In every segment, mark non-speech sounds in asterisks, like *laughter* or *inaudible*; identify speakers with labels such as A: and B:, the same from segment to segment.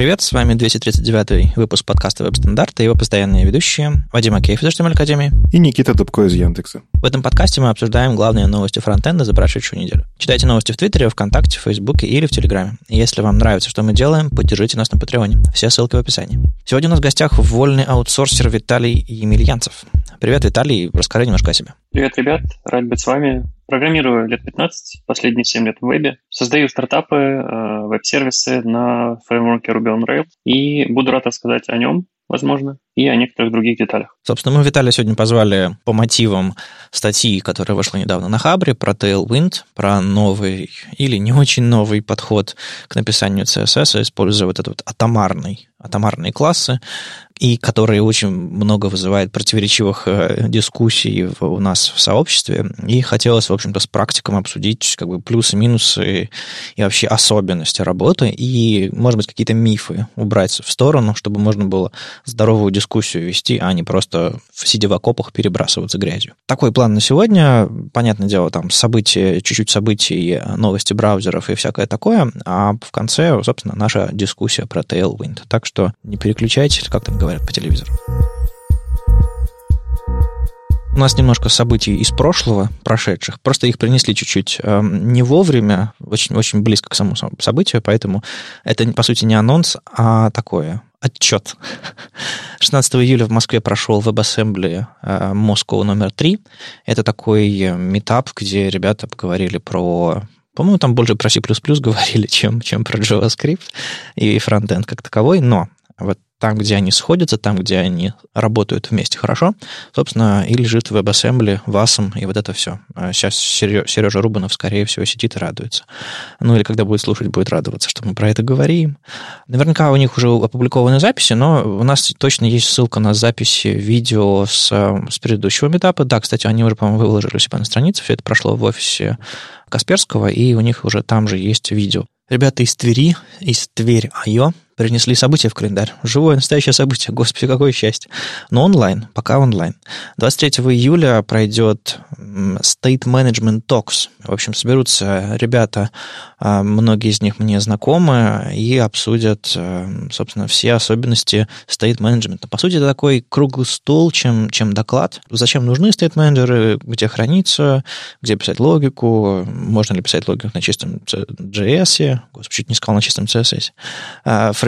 A: привет, с вами 239 выпуск подкаста «Веб-стандарты» и его постоянные ведущие Вадим Акеев из HTML Академии
B: и Никита Дубко из Яндекса.
A: В этом подкасте мы обсуждаем главные новости фронтенда за прошедшую неделю. Читайте новости в Твиттере, ВКонтакте, Фейсбуке или в Телеграме. И если вам нравится, что мы делаем, поддержите нас на Патреоне. Все ссылки в описании. Сегодня у нас в гостях вольный аутсорсер Виталий Емельянцев. Привет, Виталий, расскажи немножко о себе.
C: Привет, ребят, рад быть с вами. Программирую лет 15, последние 7 лет в вебе. Создаю стартапы, э, веб-сервисы на фреймворке Ruby on Rails. И буду рад рассказать о нем, возможно, и о некоторых других деталях.
A: Собственно, мы Виталия сегодня позвали по мотивам статьи, которая вышла недавно на Хабре, про Tailwind, про новый или не очень новый подход к написанию CSS, используя вот этот вот атомарный, атомарные классы, и которые очень много вызывает противоречивых э, дискуссий у нас в сообществе. И хотелось, в общем-то, с практиком обсудить как бы плюсы, минусы и вообще особенности работы, и, может быть, какие-то мифы убрать в сторону, чтобы можно было здоровую дискуссию вести, а не просто сидя в окопах перебрасываться грязью. Такой план на сегодня. Понятное дело, там события, чуть-чуть событий, новости браузеров и всякое такое, а в конце, собственно, наша дискуссия про Tailwind. Так что не переключайтесь, как там говорят, говорят по телевизору. У нас немножко событий из прошлого, прошедших. Просто их принесли чуть-чуть э, не вовремя, очень, очень близко к самому событию, поэтому это, по сути, не анонс, а такое отчет. 16 *laughs* июля в Москве прошел WebAssembly э, Moscow номер 3. Это такой метап, где ребята поговорили про по-моему, там больше про C++ *laughs* говорили, чем, чем про JavaScript и фронтенд как таковой, но вот там, где они сходятся, там, где они работают вместе хорошо, собственно, и лежит WebAssembly, VASM и вот это все. А сейчас Сережа Рубанов, скорее всего, сидит и радуется. Ну, или когда будет слушать, будет радоваться, что мы про это говорим. Наверняка у них уже опубликованы записи, но у нас точно есть ссылка на записи видео с, с предыдущего метапа. Да, кстати, они уже, по-моему, выложили у себя на странице. Все это прошло в офисе Касперского, и у них уже там же есть видео. Ребята из Твери, из Тверь Айо, принесли событие в календарь. Живое, настоящее событие. Господи, какое счастье. Но онлайн, пока онлайн. 23 июля пройдет State Management Talks. В общем, соберутся ребята, а, многие из них мне знакомы, и обсудят, а, собственно, все особенности State Management. По сути, это такой круглый стол, чем, чем доклад. Зачем нужны State менеджеры, где храниться, где писать логику, можно ли писать логику на чистом JS, господи, чуть не сказал на чистом CSS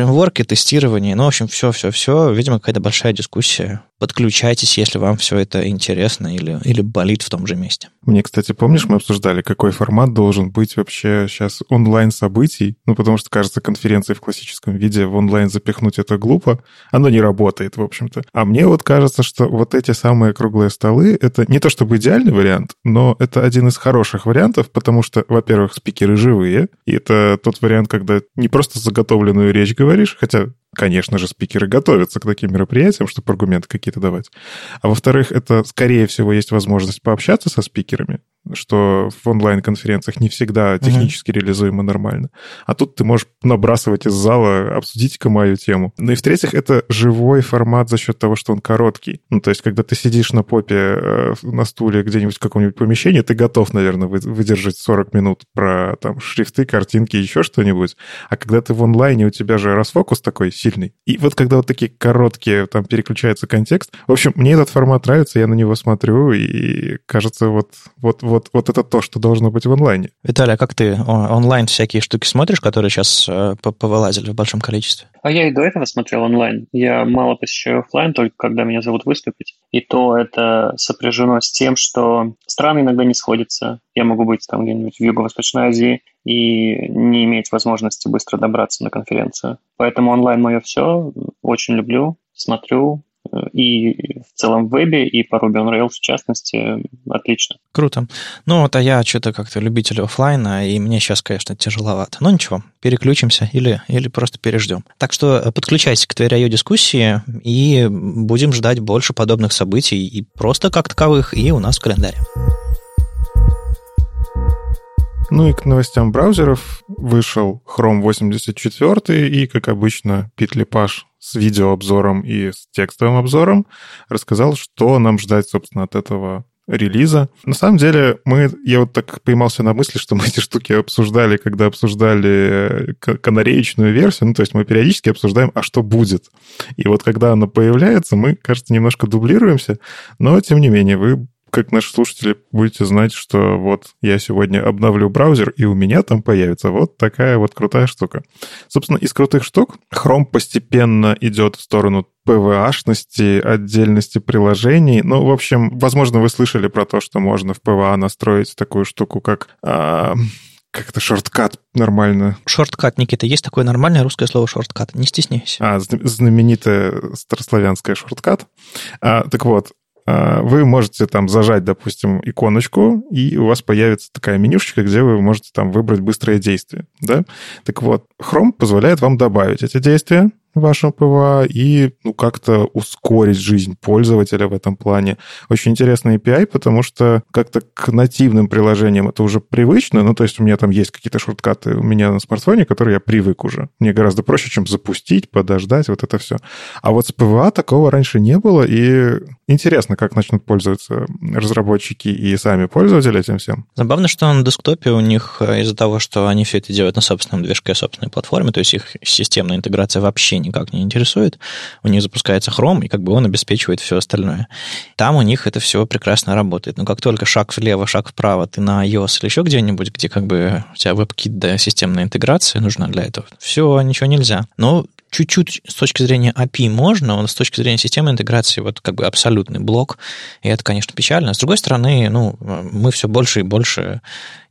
A: фреймворки, тестирование, ну, в общем, все-все-все. Видимо, какая-то большая дискуссия. Подключайтесь, если вам все это интересно или, или болит в том же месте.
B: Мне, кстати, помнишь, мы обсуждали, какой формат должен быть вообще сейчас онлайн-событий? Ну, потому что, кажется, конференции в классическом виде в онлайн запихнуть это глупо. Оно не работает, в общем-то. А мне вот кажется, что вот эти самые круглые столы — это не то чтобы идеальный вариант, но это один из хороших вариантов, потому что, во-первых, спикеры живые, и это тот вариант, когда не просто заготовленную речь говоришь, хотя конечно же, спикеры готовятся к таким мероприятиям, чтобы аргументы какие-то давать. А во-вторых, это, скорее всего, есть возможность пообщаться со спикерами, что в онлайн-конференциях не всегда технически uh-huh. реализуемо нормально. А тут ты можешь набрасывать из зала, обсудить-ка мою тему. Ну и в-третьих, это живой формат за счет того, что он короткий. Ну, то есть, когда ты сидишь на попе э, на стуле где-нибудь в каком-нибудь помещении, ты готов, наверное, выдержать 40 минут про там шрифты, картинки, еще что-нибудь. А когда ты в онлайне, у тебя же расфокус такой сильный. И вот когда вот такие короткие, там переключается контекст. В общем, мне этот формат нравится, я на него смотрю, и кажется, вот, вот, вот, вот это то, что должно быть в онлайне.
A: Виталий, а как ты онлайн всякие штуки смотришь, которые сейчас э, повылазили в большом количестве?
C: А я и до этого смотрел онлайн. Я мало посещаю офлайн, только когда меня зовут выступить. И то это сопряжено с тем, что страны иногда не сходятся. Я могу быть там где-нибудь в Юго-Восточной Азии и не иметь возможности быстро добраться на конференцию. Поэтому онлайн мое все. Очень люблю, смотрю, и в целом в вебе, и по Ruby on Rails в частности, отлично.
A: Круто. Ну вот, а я что-то как-то любитель офлайна, и мне сейчас, конечно, тяжеловато. Но ничего, переключимся или, или просто переждем. Так что подключайтесь к твоей дискуссии, и будем ждать больше подобных событий, и просто как таковых, и у нас в календаре.
B: Ну и к новостям браузеров вышел Chrome 84, и, как обычно, Пит Лепаш с видеообзором и с текстовым обзором рассказал, что нам ждать, собственно, от этого релиза. На самом деле, мы, я вот так поймался на мысли, что мы эти штуки обсуждали, когда обсуждали э, канареечную версию, ну, то есть мы периодически обсуждаем, а что будет. И вот когда она появляется, мы, кажется, немножко дублируемся, но, тем не менее, вы как наши слушатели будете знать, что вот я сегодня обновлю браузер, и у меня там появится вот такая вот крутая штука. Собственно, из крутых штук Chrome постепенно идет в сторону PVA-шности, отдельности приложений. Ну, в общем, возможно, вы слышали про то, что можно в PVA настроить такую штуку, как... А как это shortcut нормально?
A: Shortcut, Никита, есть такое нормальное русское слово shortcut. Не стесняйся.
B: А, знаменитое старославянское shortcut. А, так вот, вы можете там зажать, допустим, иконочку, и у вас появится такая менюшечка, где вы можете там выбрать быстрое действие, да? Так вот, Chrome позволяет вам добавить эти действия, вашего PWA и ну, как-то ускорить жизнь пользователя в этом плане. Очень интересный API, потому что как-то к нативным приложениям это уже привычно. Ну, то есть у меня там есть какие-то shortcut ы у меня на смартфоне, которые я привык уже. Мне гораздо проще, чем запустить, подождать, вот это все. А вот с PWA такого раньше не было, и интересно, как начнут пользоваться разработчики и сами пользователи этим всем.
A: Забавно, что на десктопе у них э, из-за того, что они все это делают на собственном движке, собственной платформе, то есть их системная интеграция вообще никак не интересует. У них запускается Chrome, и как бы он обеспечивает все остальное. Там у них это все прекрасно работает. Но как только шаг влево, шаг вправо, ты на iOS или еще где-нибудь, где как бы у тебя WebKit да, системная интеграция нужна для этого, все, ничего нельзя. Но чуть-чуть с точки зрения API можно, но с точки зрения системы интеграции вот как бы абсолютный блок, и это, конечно, печально. С другой стороны, ну, мы все больше и больше,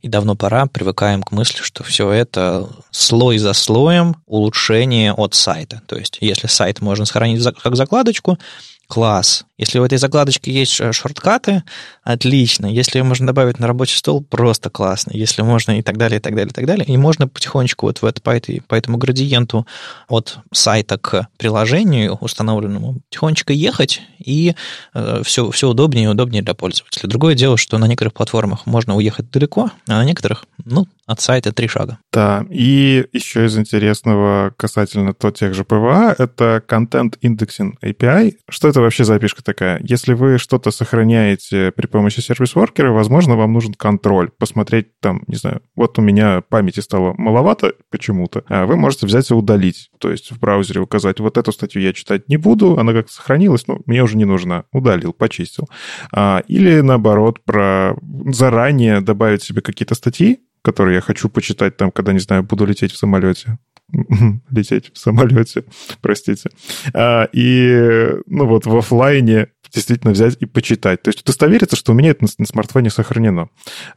A: и давно пора, привыкаем к мысли, что все это слой за слоем улучшение от сайта. То есть, если сайт можно сохранить как закладочку, класс. Если в этой закладочке есть шорткаты, отлично. Если ее можно добавить на рабочий стол, просто классно. Если можно и так далее, и так далее, и так далее. И можно потихонечку вот в это, по, этой, по этому градиенту от сайта к приложению установленному тихонечко ехать, и э, все, все удобнее и удобнее для пользователя. Другое дело, что на некоторых платформах можно уехать далеко, а на некоторых, ну, от сайта три шага.
B: Да, и еще из интересного касательно то тех же PWA, это Content Indexing API. Что это вообще за API такая? Если вы что-то сохраняете при помощи service worker а, возможно, вам нужен контроль. Посмотреть там, не знаю, вот у меня памяти стало маловато почему-то, а вы можете взять и удалить. То есть в браузере указать, вот эту статью я читать не буду, она как сохранилась, но мне уже не нужна. Удалил, почистил. А, или наоборот, про заранее добавить себе какие-то статьи, которые я хочу почитать там, когда, не знаю, буду лететь в самолете. *laughs* лететь в самолете, *laughs* простите. А, и, ну вот, в офлайне действительно взять и почитать. То есть удостовериться, что у меня это на смартфоне сохранено.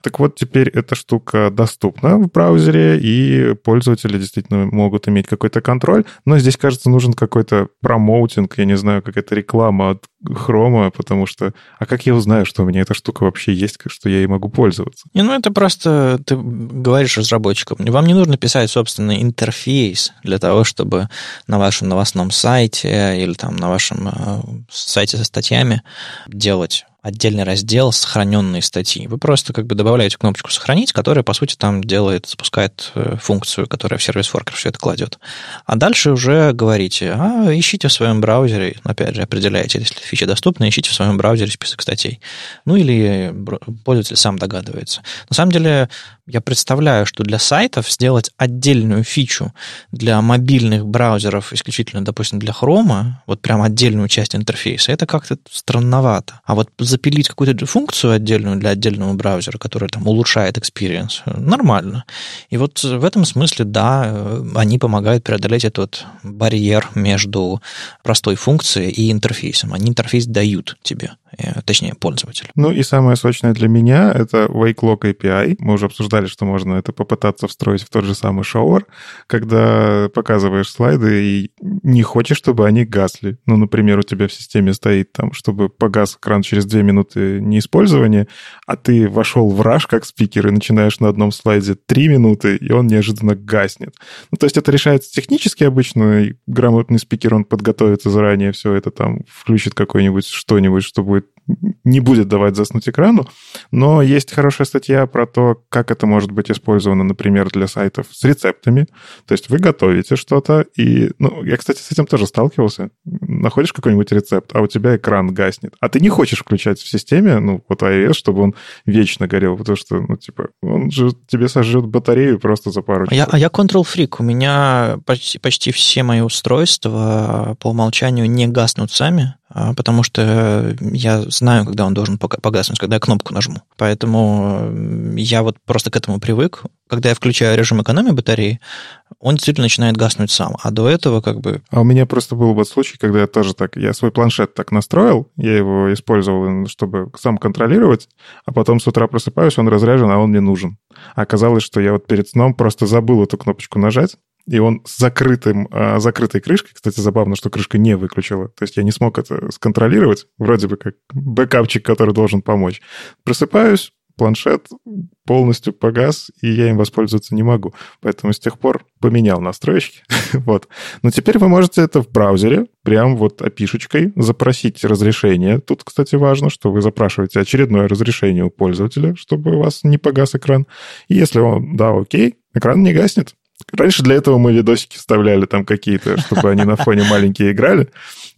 B: Так вот, теперь эта штука доступна в браузере, и пользователи действительно могут иметь какой-то контроль, но здесь, кажется, нужен какой-то промоутинг, я не знаю, какая-то реклама от хрома, потому что... А как я узнаю, что у меня эта штука вообще есть, что я ей могу пользоваться?
A: Не, ну это просто ты говоришь разработчикам. Вам не нужно писать собственный интерфейс для того, чтобы на вашем новостном сайте или там на вашем э, сайте со статьями делать отдельный раздел сохраненные статьи. Вы просто как бы добавляете кнопочку «Сохранить», которая, по сути, там делает, запускает э, функцию, которая в сервис воркер все это кладет. А дальше уже говорите, а, ищите в своем браузере, опять же, определяете, если фича доступна, ищите в своем браузере список статей. Ну, или пользователь сам догадывается. На самом деле, я представляю, что для сайтов сделать отдельную фичу для мобильных браузеров, исключительно, допустим, для Chrome, вот прям отдельную часть интерфейса, это как-то странновато. А вот запилить какую-то функцию отдельную для отдельного браузера, которая там улучшает experience, нормально. И вот в этом смысле, да, они помогают преодолеть этот барьер между простой функцией и интерфейсом. Они интерфейс дают тебе. Э, точнее, пользователь.
B: Ну и самое сочное для меня — это WakeLock API. Мы уже обсуждали, что можно это попытаться встроить в тот же самый шоуэр, когда показываешь слайды и не хочешь, чтобы они гасли. Ну, например, у тебя в системе стоит там, чтобы погас экран через две минуты неиспользования, а ты вошел в раш как спикер и начинаешь на одном слайде три минуты, и он неожиданно гаснет. Ну, то есть это решается технически обычно, и грамотный спикер, он подготовится заранее все это там, включит какой-нибудь что-нибудь, что будет не будет давать заснуть экрану, но есть хорошая статья про то, как это может быть использовано, например, для сайтов с рецептами. То есть вы готовите что-то, и, ну, я, кстати, с этим тоже сталкивался. Находишь какой-нибудь рецепт, а у тебя экран гаснет. А ты не хочешь включать в системе, ну, вот iOS, чтобы он вечно горел, потому что, ну, типа, он же тебе сожжет батарею просто за пару
A: часов. Я, а я control-freak. У меня почти, почти все мои устройства по умолчанию не гаснут сами. А, потому что я знаю, когда он должен погаснуть, когда я кнопку нажму. Поэтому я вот просто к этому привык. Когда я включаю режим экономии батареи, он действительно начинает гаснуть сам. А до этого как бы...
B: А у меня просто был вот случай, когда я тоже так... Я свой планшет так настроил, я его использовал, чтобы сам контролировать, а потом с утра просыпаюсь, он разряжен, а он мне нужен. Оказалось, что я вот перед сном просто забыл эту кнопочку нажать, и он с закрытым, а, закрытой крышкой, кстати, забавно, что крышка не выключила, то есть я не смог это сконтролировать, вроде бы как бэкапчик, который должен помочь. Просыпаюсь, планшет полностью погас, и я им воспользоваться не могу. Поэтому с тех пор поменял настройки. *laughs* вот. Но теперь вы можете это в браузере, прям вот опишечкой, запросить разрешение. Тут, кстати, важно, что вы запрашиваете очередное разрешение у пользователя, чтобы у вас не погас экран. И если он, да, окей, экран не гаснет. Раньше для этого мы видосики вставляли там какие-то, чтобы они на фоне маленькие играли.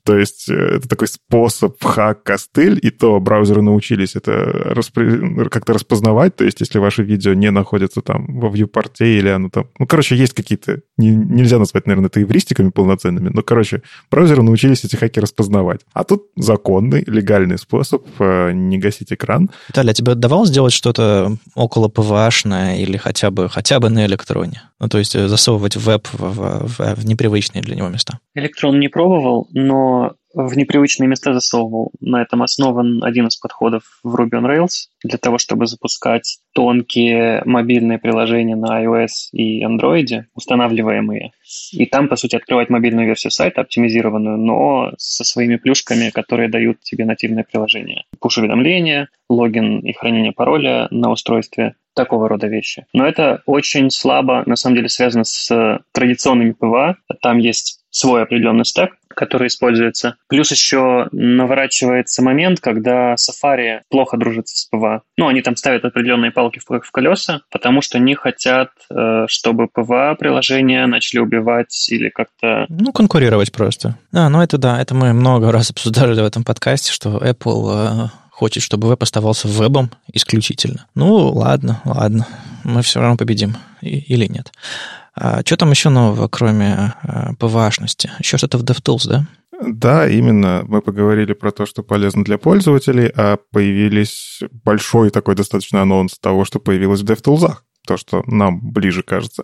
B: То есть э, это такой способ хак костыль, и то браузеры научились это распри... как-то распознавать. То есть если ваше видео не находится там во вьюпорте или оно там... Ну, короче, есть какие-то... Не, нельзя назвать, наверное, это эвристиками полноценными, но, короче, браузеры научились эти хаки распознавать. А тут законный, легальный способ э, не гасить экран.
A: Виталий, а тебе давалось сделать что-то около PWA или хотя бы, хотя бы на электроне? Ну, то есть э, засовывать веб в, в, в непривычные для него места.
C: Электрон не пробовал, но в непривычные места засовывал. На этом основан один из подходов в Ruby on Rails для того, чтобы запускать тонкие мобильные приложения на iOS и Android, устанавливаемые. И там, по сути, открывать мобильную версию сайта, оптимизированную, но со своими плюшками, которые дают тебе нативное приложение. Пуш-уведомления, логин и хранение пароля на устройстве, такого рода вещи. Но это очень слабо, на самом деле, связано с традиционными PWA. Там есть свой определенный стек, который используется. Плюс еще наворачивается момент, когда Safari плохо дружит с PWA. Ну, они там ставят определенные палки в, колеса, потому что не хотят, э, чтобы PWA-приложения начали убивать или как-то...
A: Ну, конкурировать просто. А, ну это да, это мы много *laughs* раз обсуждали в этом подкасте, что Apple э, хочет, чтобы веб оставался вебом исключительно. Ну, ладно, ладно, мы все равно победим. И, или нет. А что там еще нового, кроме а, PWA шности? Еще что-то в DevTools, да?
B: Да, именно. Мы поговорили про то, что полезно для пользователей, а появились большой такой достаточно анонс того, что появилось в DevTools то, что нам ближе кажется.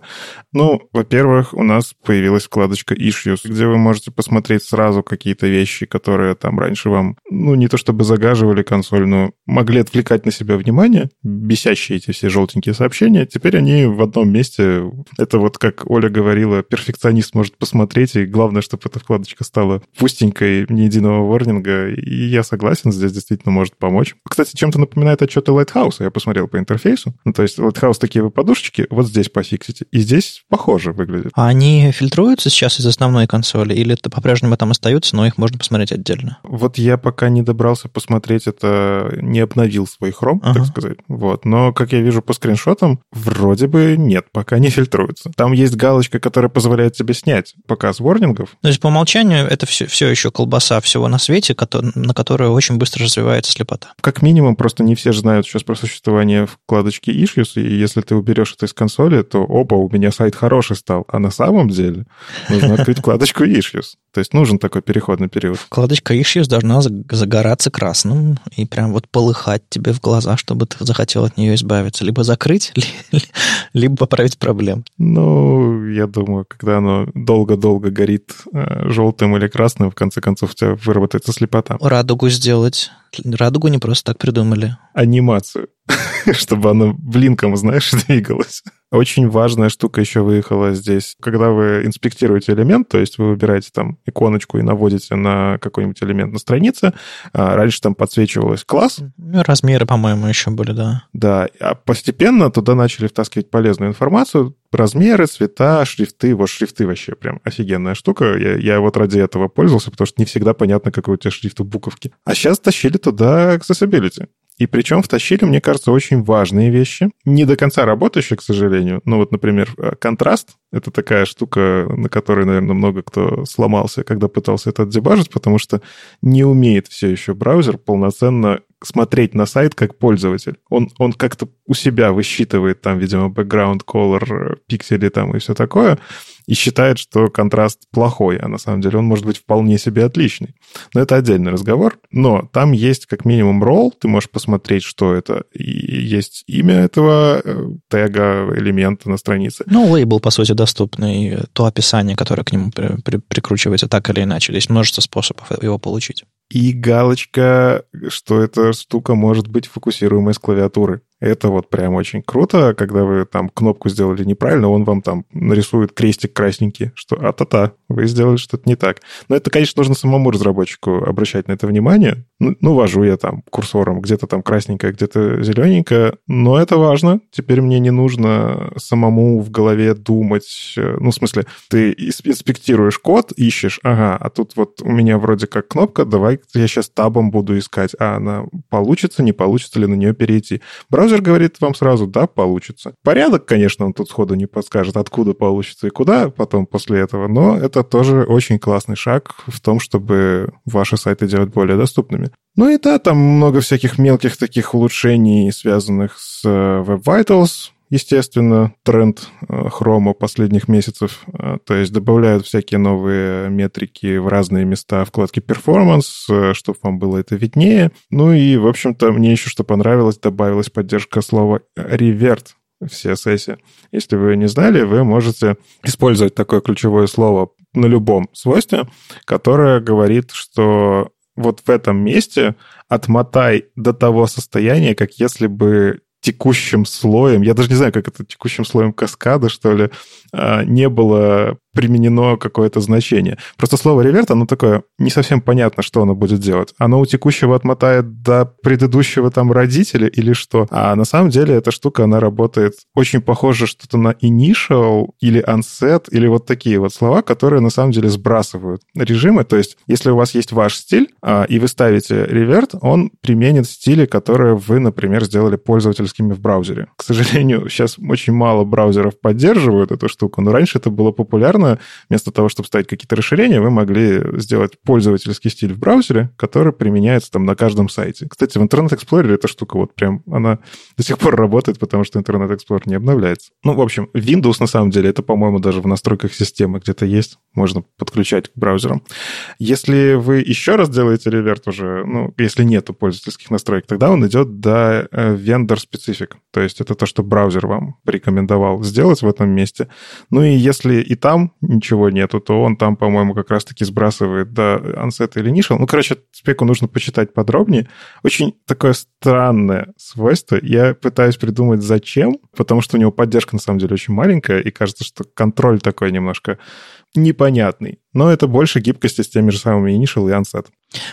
B: Ну, во-первых, у нас появилась вкладочка Issues, где вы можете посмотреть сразу какие-то вещи, которые там раньше вам, ну, не то чтобы загаживали консоль, но могли отвлекать на себя внимание, бесящие эти все желтенькие сообщения. Теперь они в одном месте. Это вот, как Оля говорила, перфекционист может посмотреть, и главное, чтобы эта вкладочка стала пустенькой, ни единого ворнинга. И я согласен, здесь действительно может помочь. Кстати, чем-то напоминает отчеты Lighthouse, я посмотрел по интерфейсу. Ну, то есть Lighthouse такие подушечки вот здесь пофиксите. И здесь похоже выглядит.
A: А они фильтруются сейчас из основной консоли или это по-прежнему там остаются, но их можно посмотреть отдельно?
B: Вот я пока не добрался посмотреть это, не обновил свой Chrome, ага. так сказать. Вот. Но, как я вижу по скриншотам, вроде бы нет, пока не фильтруются. Там есть галочка, которая позволяет тебе снять показ ворнингов.
A: То есть по умолчанию это все, все еще колбаса всего на свете, на которую очень быстро развивается слепота.
B: Как минимум, просто не все же знают сейчас про существование вкладочки Issues, и если ты уберешь это из консоли, то, опа, у меня сайт хороший стал. А на самом деле нужно открыть вкладочку Issues. То есть нужен такой переходный период.
A: Вкладочка Issues должна загораться красным и прям вот полыхать тебе в глаза, чтобы ты захотел от нее избавиться. Либо закрыть, *laughs* либо поправить проблем.
B: Ну, я думаю, когда оно долго-долго горит э, желтым или красным, в конце концов у тебя выработается слепота.
A: Радугу сделать. Радугу не просто так придумали.
B: Анимацию. *laughs* чтобы оно блинком, знаешь, *laughs* двигалось. Очень важная штука еще выехала здесь. Когда вы инспектируете элемент, то есть вы выбираете там иконочку и наводите на какой-нибудь элемент на странице, а раньше там подсвечивалось класс.
A: Размеры, по-моему, еще были, да.
B: Да, а постепенно туда начали втаскивать полезную информацию, размеры, цвета, шрифты. Вот шрифты вообще прям офигенная штука. Я, я вот ради этого пользовался, потому что не всегда понятно, какой у тебя шрифт у буковки. А сейчас тащили туда accessibility. И причем втащили, мне кажется, очень важные вещи. Не до конца работающие, к сожалению. Ну вот, например, э, контраст — это такая штука, на которой, наверное, много кто сломался, когда пытался это отдебажить, потому что не умеет все еще браузер полноценно смотреть на сайт как пользователь. Он, он как-то у себя высчитывает там, видимо, background color, пиксели там и все такое, и считает, что контраст плохой, а на самом деле он может быть вполне себе отличный. Но это отдельный разговор. Но там есть как минимум ролл, ты можешь посмотреть, что это, и есть имя этого э, тега, элемента на странице.
A: Ну, лейбл, по сути, доступный, то описание, которое к нему при, при, прикручивается так или иначе. Есть множество способов его получить.
B: И галочка, что эта штука может быть фокусируемой с клавиатуры. Это вот прям очень круто, когда вы там кнопку сделали неправильно, он вам там нарисует крестик красненький, что а-та-та, вы сделали что-то не так. Но это, конечно, нужно самому разработчику обращать на это внимание. Ну, ну вожу я там курсором, где-то там красненькое, где-то зелененькое, но это важно. Теперь мне не нужно самому в голове думать. Ну, в смысле, ты инспектируешь код, ищешь, ага, а тут вот у меня вроде как кнопка, давай я сейчас табом буду искать, а она получится, не получится ли на нее перейти. Браузер Браузер говорит вам сразу, да, получится. Порядок, конечно, он тут сходу не подскажет, откуда получится и куда потом после этого, но это тоже очень классный шаг в том, чтобы ваши сайты делать более доступными. Ну и да, там много всяких мелких таких улучшений, связанных с э, Web Vitals, естественно, тренд хрома э, последних месяцев. Э, то есть добавляют всякие новые метрики в разные места вкладки Performance, э, чтобы вам было это виднее. Ну и, в общем-то, мне еще что понравилось, добавилась поддержка слова revert в CSS. Если вы не знали, вы можете использовать такое ключевое слово на любом свойстве, которое говорит, что вот в этом месте отмотай до того состояния, как если бы текущим слоем, я даже не знаю, как это текущим слоем каскада, что ли, а, не было применено какое-то значение. Просто слово реверт, оно такое, не совсем понятно, что оно будет делать. Оно у текущего отмотает до предыдущего там родителя или что? А на самом деле эта штука, она работает очень похоже что-то на initial или unset, или вот такие вот слова, которые на самом деле сбрасывают режимы. То есть, если у вас есть ваш стиль, а, и вы ставите реверт, он применит стили, которые вы, например, сделали пользовательскими в браузере. К сожалению, *laughs* сейчас очень мало браузеров поддерживают эту штуку, но раньше это было популярно, вместо того, чтобы ставить какие-то расширения, вы могли сделать пользовательский стиль в браузере, который применяется там на каждом сайте. Кстати, в Internet Explorer эта штука вот прям, она *laughs* до сих пор работает, потому что Internet Explorer не обновляется. Ну, в общем, Windows на самом деле, это, по-моему, даже в настройках системы где-то есть, можно подключать к браузерам. Если вы еще раз делаете реверт уже, ну, если нету пользовательских настроек, тогда он идет до э, vendor specific. То есть это то, что браузер вам порекомендовал сделать в этом месте. Ну и если и там ничего нету, то он там, по-моему, как раз-таки сбрасывает до Unset или Initial. Ну, короче, спеку нужно почитать подробнее. Очень такое странное свойство. Я пытаюсь придумать, зачем, потому что у него поддержка, на самом деле, очень маленькая, и кажется, что контроль такой немножко непонятный. Но это больше гибкости с теми же самыми initial и unset.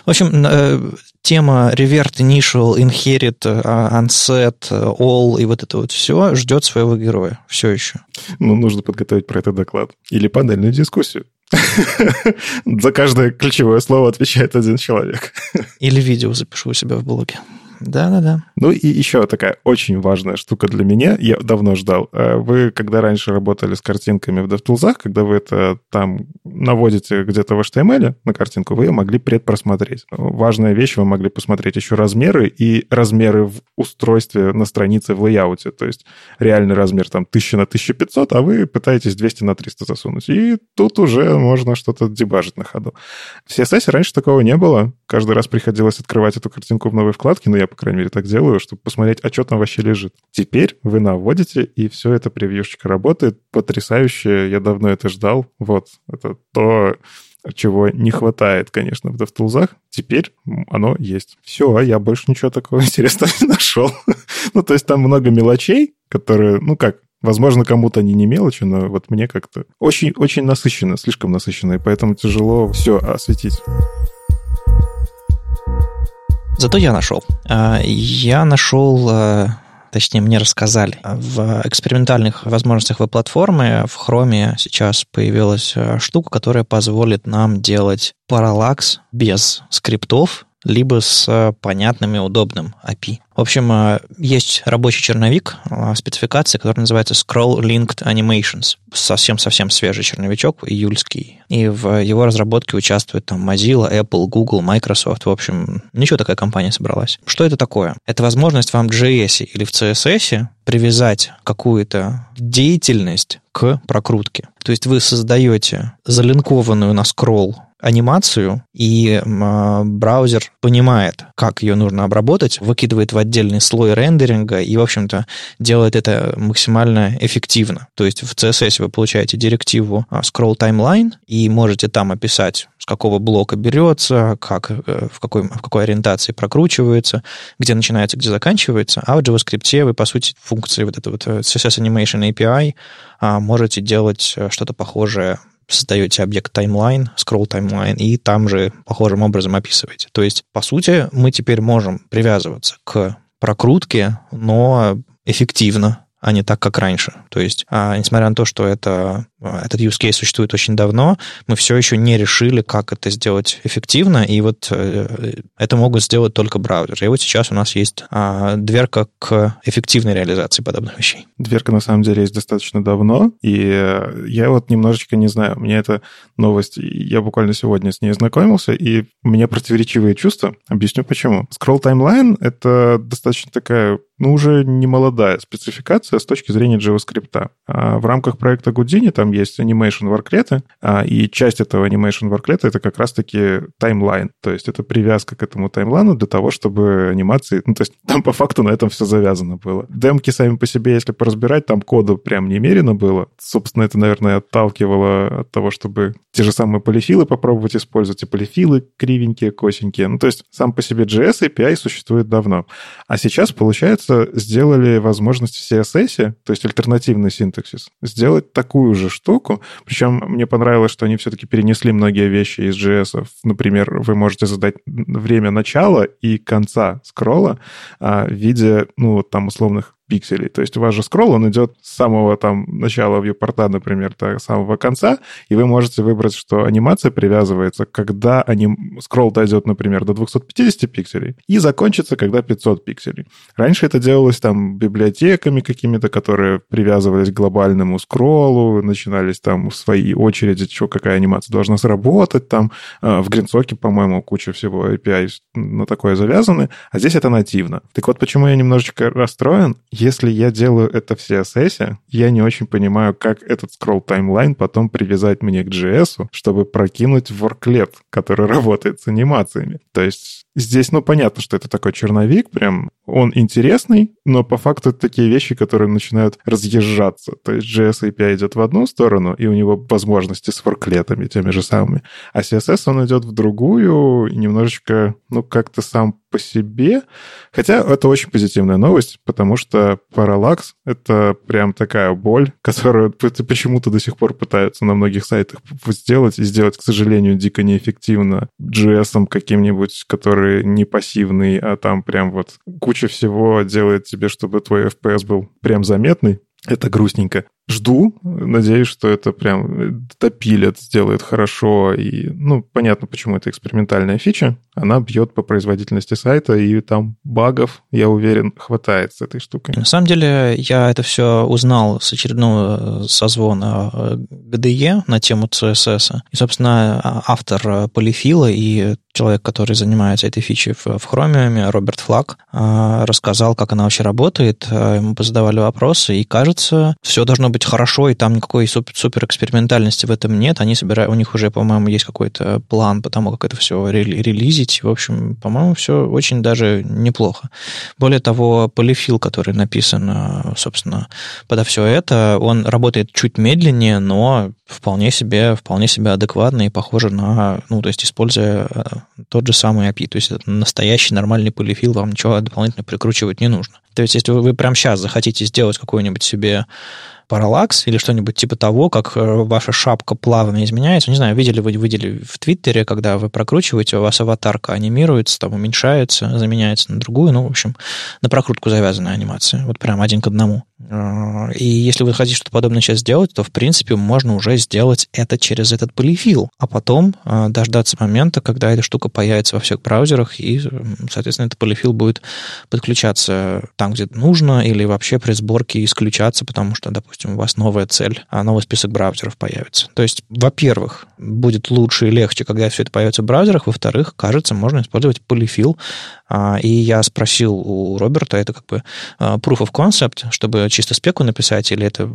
A: В общем, э, тема revert, initial, inherit, э, unset, all и вот это вот все ждет своего героя все еще.
B: Ну, нужно подготовить про это доклад. Или панельную дискуссию. *laughs* За каждое ключевое слово отвечает один человек.
A: Или видео запишу у себя в блоге. Да-да-да.
B: Ну и еще такая очень важная штука для меня, я давно ждал. Э, вы, когда раньше работали с картинками в DevTools, когда вы это там наводите где-то в HTML на картинку, вы ее могли предпросмотреть. Важная вещь, вы могли посмотреть еще размеры и размеры в устройстве на странице в лейауте. То есть реальный размер там 1000 на 1500, а вы пытаетесь 200 на 300 засунуть. И тут уже можно что-то дебажить на ходу. В CSS раньше такого не было. Каждый раз приходилось открывать эту картинку в новой вкладке, но я по крайней мере, так делаю, чтобы посмотреть, а что там вообще лежит. Теперь вы наводите, и все это превьюшечка работает. Потрясающе, я давно это ждал. Вот, это то, чего не хватает, конечно, в DevTools. Теперь оно есть. Все, а я больше ничего такого *laughs* интересного не нашел. *laughs* ну, то есть там много мелочей, которые, ну как, Возможно, кому-то они не мелочи, но вот мне как-то очень-очень насыщенно, слишком насыщенно, и поэтому тяжело все осветить.
A: Зато я нашел. А, я нашел а, точнее, мне рассказали. В экспериментальных возможностях веб-платформы в Chrome сейчас появилась а, штука, которая позволит нам делать параллакс без скриптов либо с понятным и удобным API. В общем, э, есть рабочий черновик э, спецификации, который называется Scroll Linked Animations. Совсем-совсем свежий черновичок, июльский. И в его разработке участвуют там Mozilla, Apple, Google, Microsoft. В общем, ничего такая компания собралась. Что это такое? Это возможность вам в JS или в CSS привязать какую-то деятельность к прокрутке. То есть вы создаете залинкованную на скролл анимацию, и э, браузер понимает, как ее нужно обработать, выкидывает в отдельный слой рендеринга и, в общем-то, делает это максимально эффективно. То есть в CSS вы получаете директиву а, scroll timeline и можете там описать, с какого блока берется, как, э, в, какой, в какой ориентации прокручивается, где начинается, где заканчивается, а в JavaScript вы, по сути, функции вот этого вот э, CSS Animation API а, можете делать э, что-то похожее создаете объект timeline, scroll timeline, и там же похожим образом описываете. То есть, по сути, мы теперь можем привязываться к прокрутке, но эффективно, а не так, как раньше. То есть, а, несмотря на то, что это а, этот use case существует очень давно, мы все еще не решили, как это сделать эффективно, и вот э, это могут сделать только браузеры. И вот сейчас у нас есть а, дверка к эффективной реализации подобных вещей.
B: Дверка, на самом деле, есть достаточно давно, и э, я вот немножечко не знаю, мне эта новость, я буквально сегодня с ней знакомился, и у меня противоречивые чувства. Объясню почему. Scroll Timeline — это достаточно такая, ну, уже не молодая спецификация с точки зрения JavaScript. А в рамках проекта Houdini там есть animation ворклеты, а, и часть этого animation ворклета это как раз-таки таймлайн. То есть это привязка к этому таймлайну для того, чтобы анимации... Ну, то есть там по факту на этом все завязано было. Демки сами по себе, если поразбирать, там кода прям немерено было. Собственно, это, наверное, отталкивало от того, чтобы те же самые полифилы попробовать использовать, и полифилы кривенькие, косенькие. Ну, то есть сам по себе JS API существует давно. А сейчас, получается, сделали возможность в CSS, то есть альтернативный синтаксис, сделать такую же штуку. Причем мне понравилось, что они все-таки перенесли многие вещи из JS. Например, вы можете задать время начала и конца скролла а, в виде, ну, там, условных пикселей. То есть у вас же скролл, он идет с самого там начала вьюпорта, например, до самого конца, и вы можете выбрать, что анимация привязывается, когда аним... скролл дойдет, например, до 250 пикселей, и закончится, когда 500 пикселей. Раньше это делалось там библиотеками какими-то, которые привязывались к глобальному скроллу, начинались там свои очереди, что какая анимация должна сработать, там э, в Гринсоке, по-моему, куча всего API на такое завязаны, а здесь это нативно. Так вот, почему я немножечко расстроен? Если я делаю это в CSS, я не очень понимаю, как этот scroll таймлайн потом привязать мне к JS, чтобы прокинуть в worklet, который *laughs* работает с анимациями. То есть здесь, ну, понятно, что это такой черновик, прям он интересный, но по факту это такие вещи, которые начинают разъезжаться. То есть JS API идет в одну сторону, и у него возможности с ворклетами теми же самыми, а CSS он идет в другую, немножечко, ну, как-то сам по себе. Хотя это очень позитивная новость, потому что Parallax — это прям такая боль, *laughs* которую почему-то до сих пор пытаются на многих сайтах сделать, и сделать, к сожалению, дико неэффективно JS каким-нибудь, который не пассивный, а там прям вот куча всего делает тебе, чтобы твой FPS был прям заметный. Это грустненько жду, надеюсь, что это прям допилят, сделает хорошо. И, ну, понятно, почему это экспериментальная фича. Она бьет по производительности сайта, и там багов, я уверен, хватает с этой штукой.
A: На самом деле, я это все узнал с очередного созвона GDE на тему CSS. И, собственно, автор полифила и человек, который занимается этой фичей в, в Chromium, Роберт Флаг, рассказал, как она вообще работает. Ему позадавали вопросы, и, кажется, все должно быть быть хорошо, и там никакой супер, экспериментальности в этом нет. Они собирают, у них уже, по-моему, есть какой-то план по тому, как это все релизить. В общем, по-моему, все очень даже неплохо. Более того, полифил, который написан, собственно, подо все это, он работает чуть медленнее, но вполне себе, вполне себе адекватно и похоже на, ну, то есть используя э, тот же самый API. То есть это настоящий нормальный полифил, вам ничего дополнительно прикручивать не нужно. То есть, если вы, прямо сейчас захотите сделать какую-нибудь себе параллакс или что-нибудь типа того, как э, ваша шапка плавно изменяется. Не знаю, видели вы видели в Твиттере, когда вы прокручиваете, у вас аватарка анимируется, там уменьшается, заменяется на другую. Ну, в общем, на прокрутку завязанная анимация. Вот прям один к одному. А, и если вы хотите что-то подобное сейчас сделать, то, в принципе, можно уже сделать это через этот полифил, а потом а, дождаться момента, когда эта штука появится во всех браузерах, и, соответственно, этот полифил будет подключаться там, где нужно, или вообще при сборке исключаться, потому что, допустим, у вас новая цель, а новый список браузеров появится. То есть, во-первых, будет лучше и легче, когда все это появится в браузерах. Во-вторых, кажется, можно использовать полифил. А, и я спросил у Роберта, это как бы proof of concept, чтобы чисто спеку написать, или это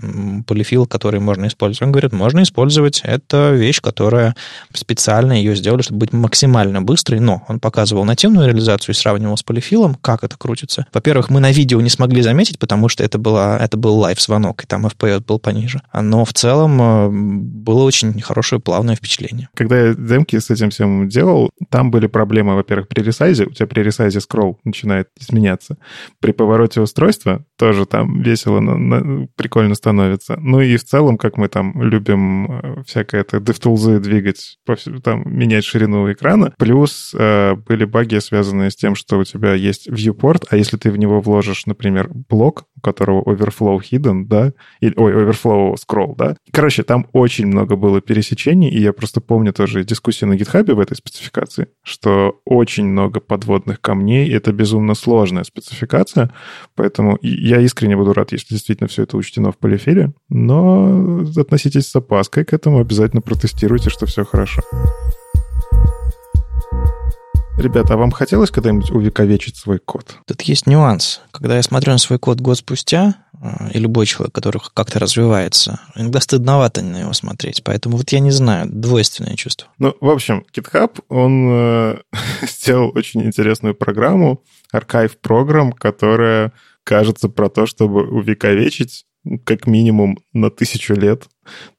A: полифил, который можно использовать. Он говорит, можно использовать. Это вещь, которая специально ее сделали, чтобы быть максимально быстрой, но он показывал нативную реализацию и сравнивал с полифилом, как это крутится. Во-первых, мы на видео не смогли заметить, потому что это, была, это был лайв-звонок, и там FPS был пониже. Но в целом э, было очень хорошее плавное впечатление.
B: Когда я демки с этим всем делал, там были проблемы, во-первых, при ресайзе. У тебя при ресайзе скролл начинает изменяться. При повороте устройства тоже там весело, на, на, прикольно становится. Ну и в целом, как мы там любим э, всякое это DevTools двигать, там менять ширину экрана. Плюс э, были баги, связанные с тем, что у тебя есть viewport, а если ты в него вложишь, например, блок, у которого overflow hidden, да, или, ой, overflow scroll, да. Короче, там очень много было пересечений, и я просто помню тоже дискуссию на GitHub в этой спецификации, что очень много подводных камней, и это безумно сложная спецификация, поэтому я искренне буду рад, если действительно все это учтено в полифиле, но относитесь с опаской к этому, обязательно протестируйте, что все хорошо. Ребята, а вам хотелось когда-нибудь увековечить свой код?
A: Тут есть нюанс. Когда я смотрю на свой код год спустя, э, и любой человек, который как-то развивается, иногда стыдновато на него смотреть. Поэтому вот я не знаю, двойственное чувство.
B: Ну, в общем, GitHub, он э, *laughs* сделал очень интересную программу, архив программ, которая кажется про то, чтобы увековечить как минимум на тысячу лет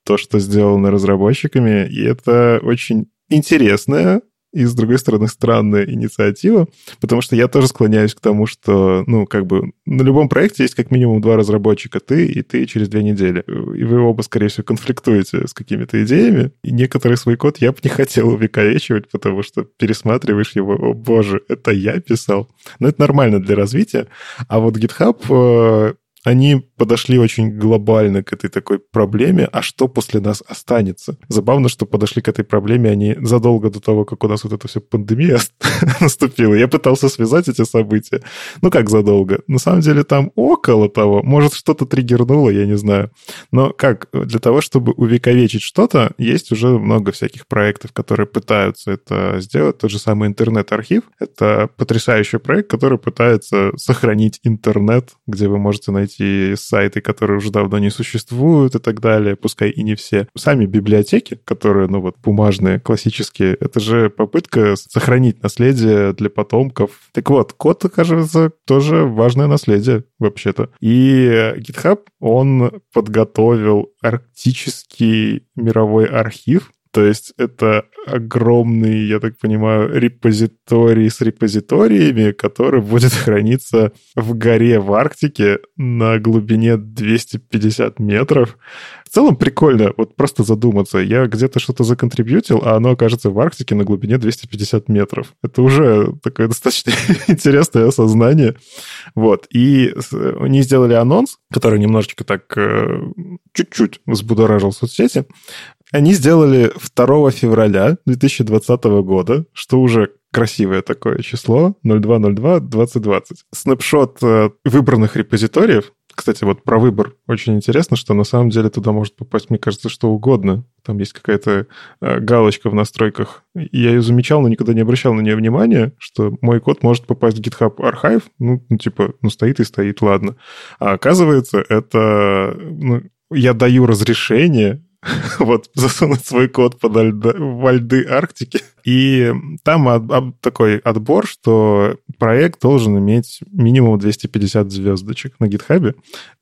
B: то, что сделано разработчиками. И это очень интересная и, с другой стороны, странная инициатива, потому что я тоже склоняюсь к тому, что, ну, как бы на любом проекте есть как минимум два разработчика, ты и ты через две недели. И вы оба, скорее всего, конфликтуете с какими-то идеями, и некоторый свой код я бы не *laughs* хотел увековечивать, потому что пересматриваешь его, о боже, это я писал. Но это нормально для развития. А вот GitHub э, они подошли очень глобально к этой такой проблеме, а что после нас останется? Забавно, что подошли к этой проблеме они задолго до того, как у нас вот эта вся пандемия *laughs* наступила. Я пытался связать эти события. Ну, как задолго? На самом деле там около того. Может, что-то триггернуло, я не знаю. Но как? Для того, чтобы увековечить что-то, есть уже много всяких проектов, которые пытаются это сделать. Тот же самый интернет-архив. Это потрясающий проект, который пытается сохранить интернет, где вы можете найти эти сайты, которые уже давно не существуют и так далее, пускай и не все. Сами библиотеки, которые, ну вот, бумажные, классические, это же попытка сохранить наследие для потомков. Так вот, код, кажется, тоже важное наследие вообще-то. И GitHub, он подготовил арктический мировой архив, то есть это огромный, я так понимаю, репозиторий с репозиториями, который будет *laughs* храниться в горе в Арктике на глубине 250 метров. В целом прикольно, вот просто задуматься. Я где-то что-то законтрибьютил, а оно окажется в Арктике на глубине 250 метров. Это уже такое *laughs* достаточно интересное осознание. Вот. И они сделали анонс, который немножечко так э, чуть-чуть взбудоражил соцсети. Они сделали 2 февраля 2020 года, что уже красивое такое число, 0202-2020. Снапшот э, выбранных репозиториев. Кстати, вот про выбор очень интересно, что на самом деле туда может попасть, мне кажется, что угодно. Там есть какая-то э, галочка в настройках. Я ее замечал, но никогда не обращал на нее внимания, что мой код может попасть в GitHub Archive. Ну, ну типа, ну, стоит и стоит, ладно. А оказывается, это... Ну, я даю разрешение *laughs* вот, засунуть свой код под льда, во льды Арктики. И там от, от, такой отбор, что проект должен иметь минимум 250 звездочек на гитхабе.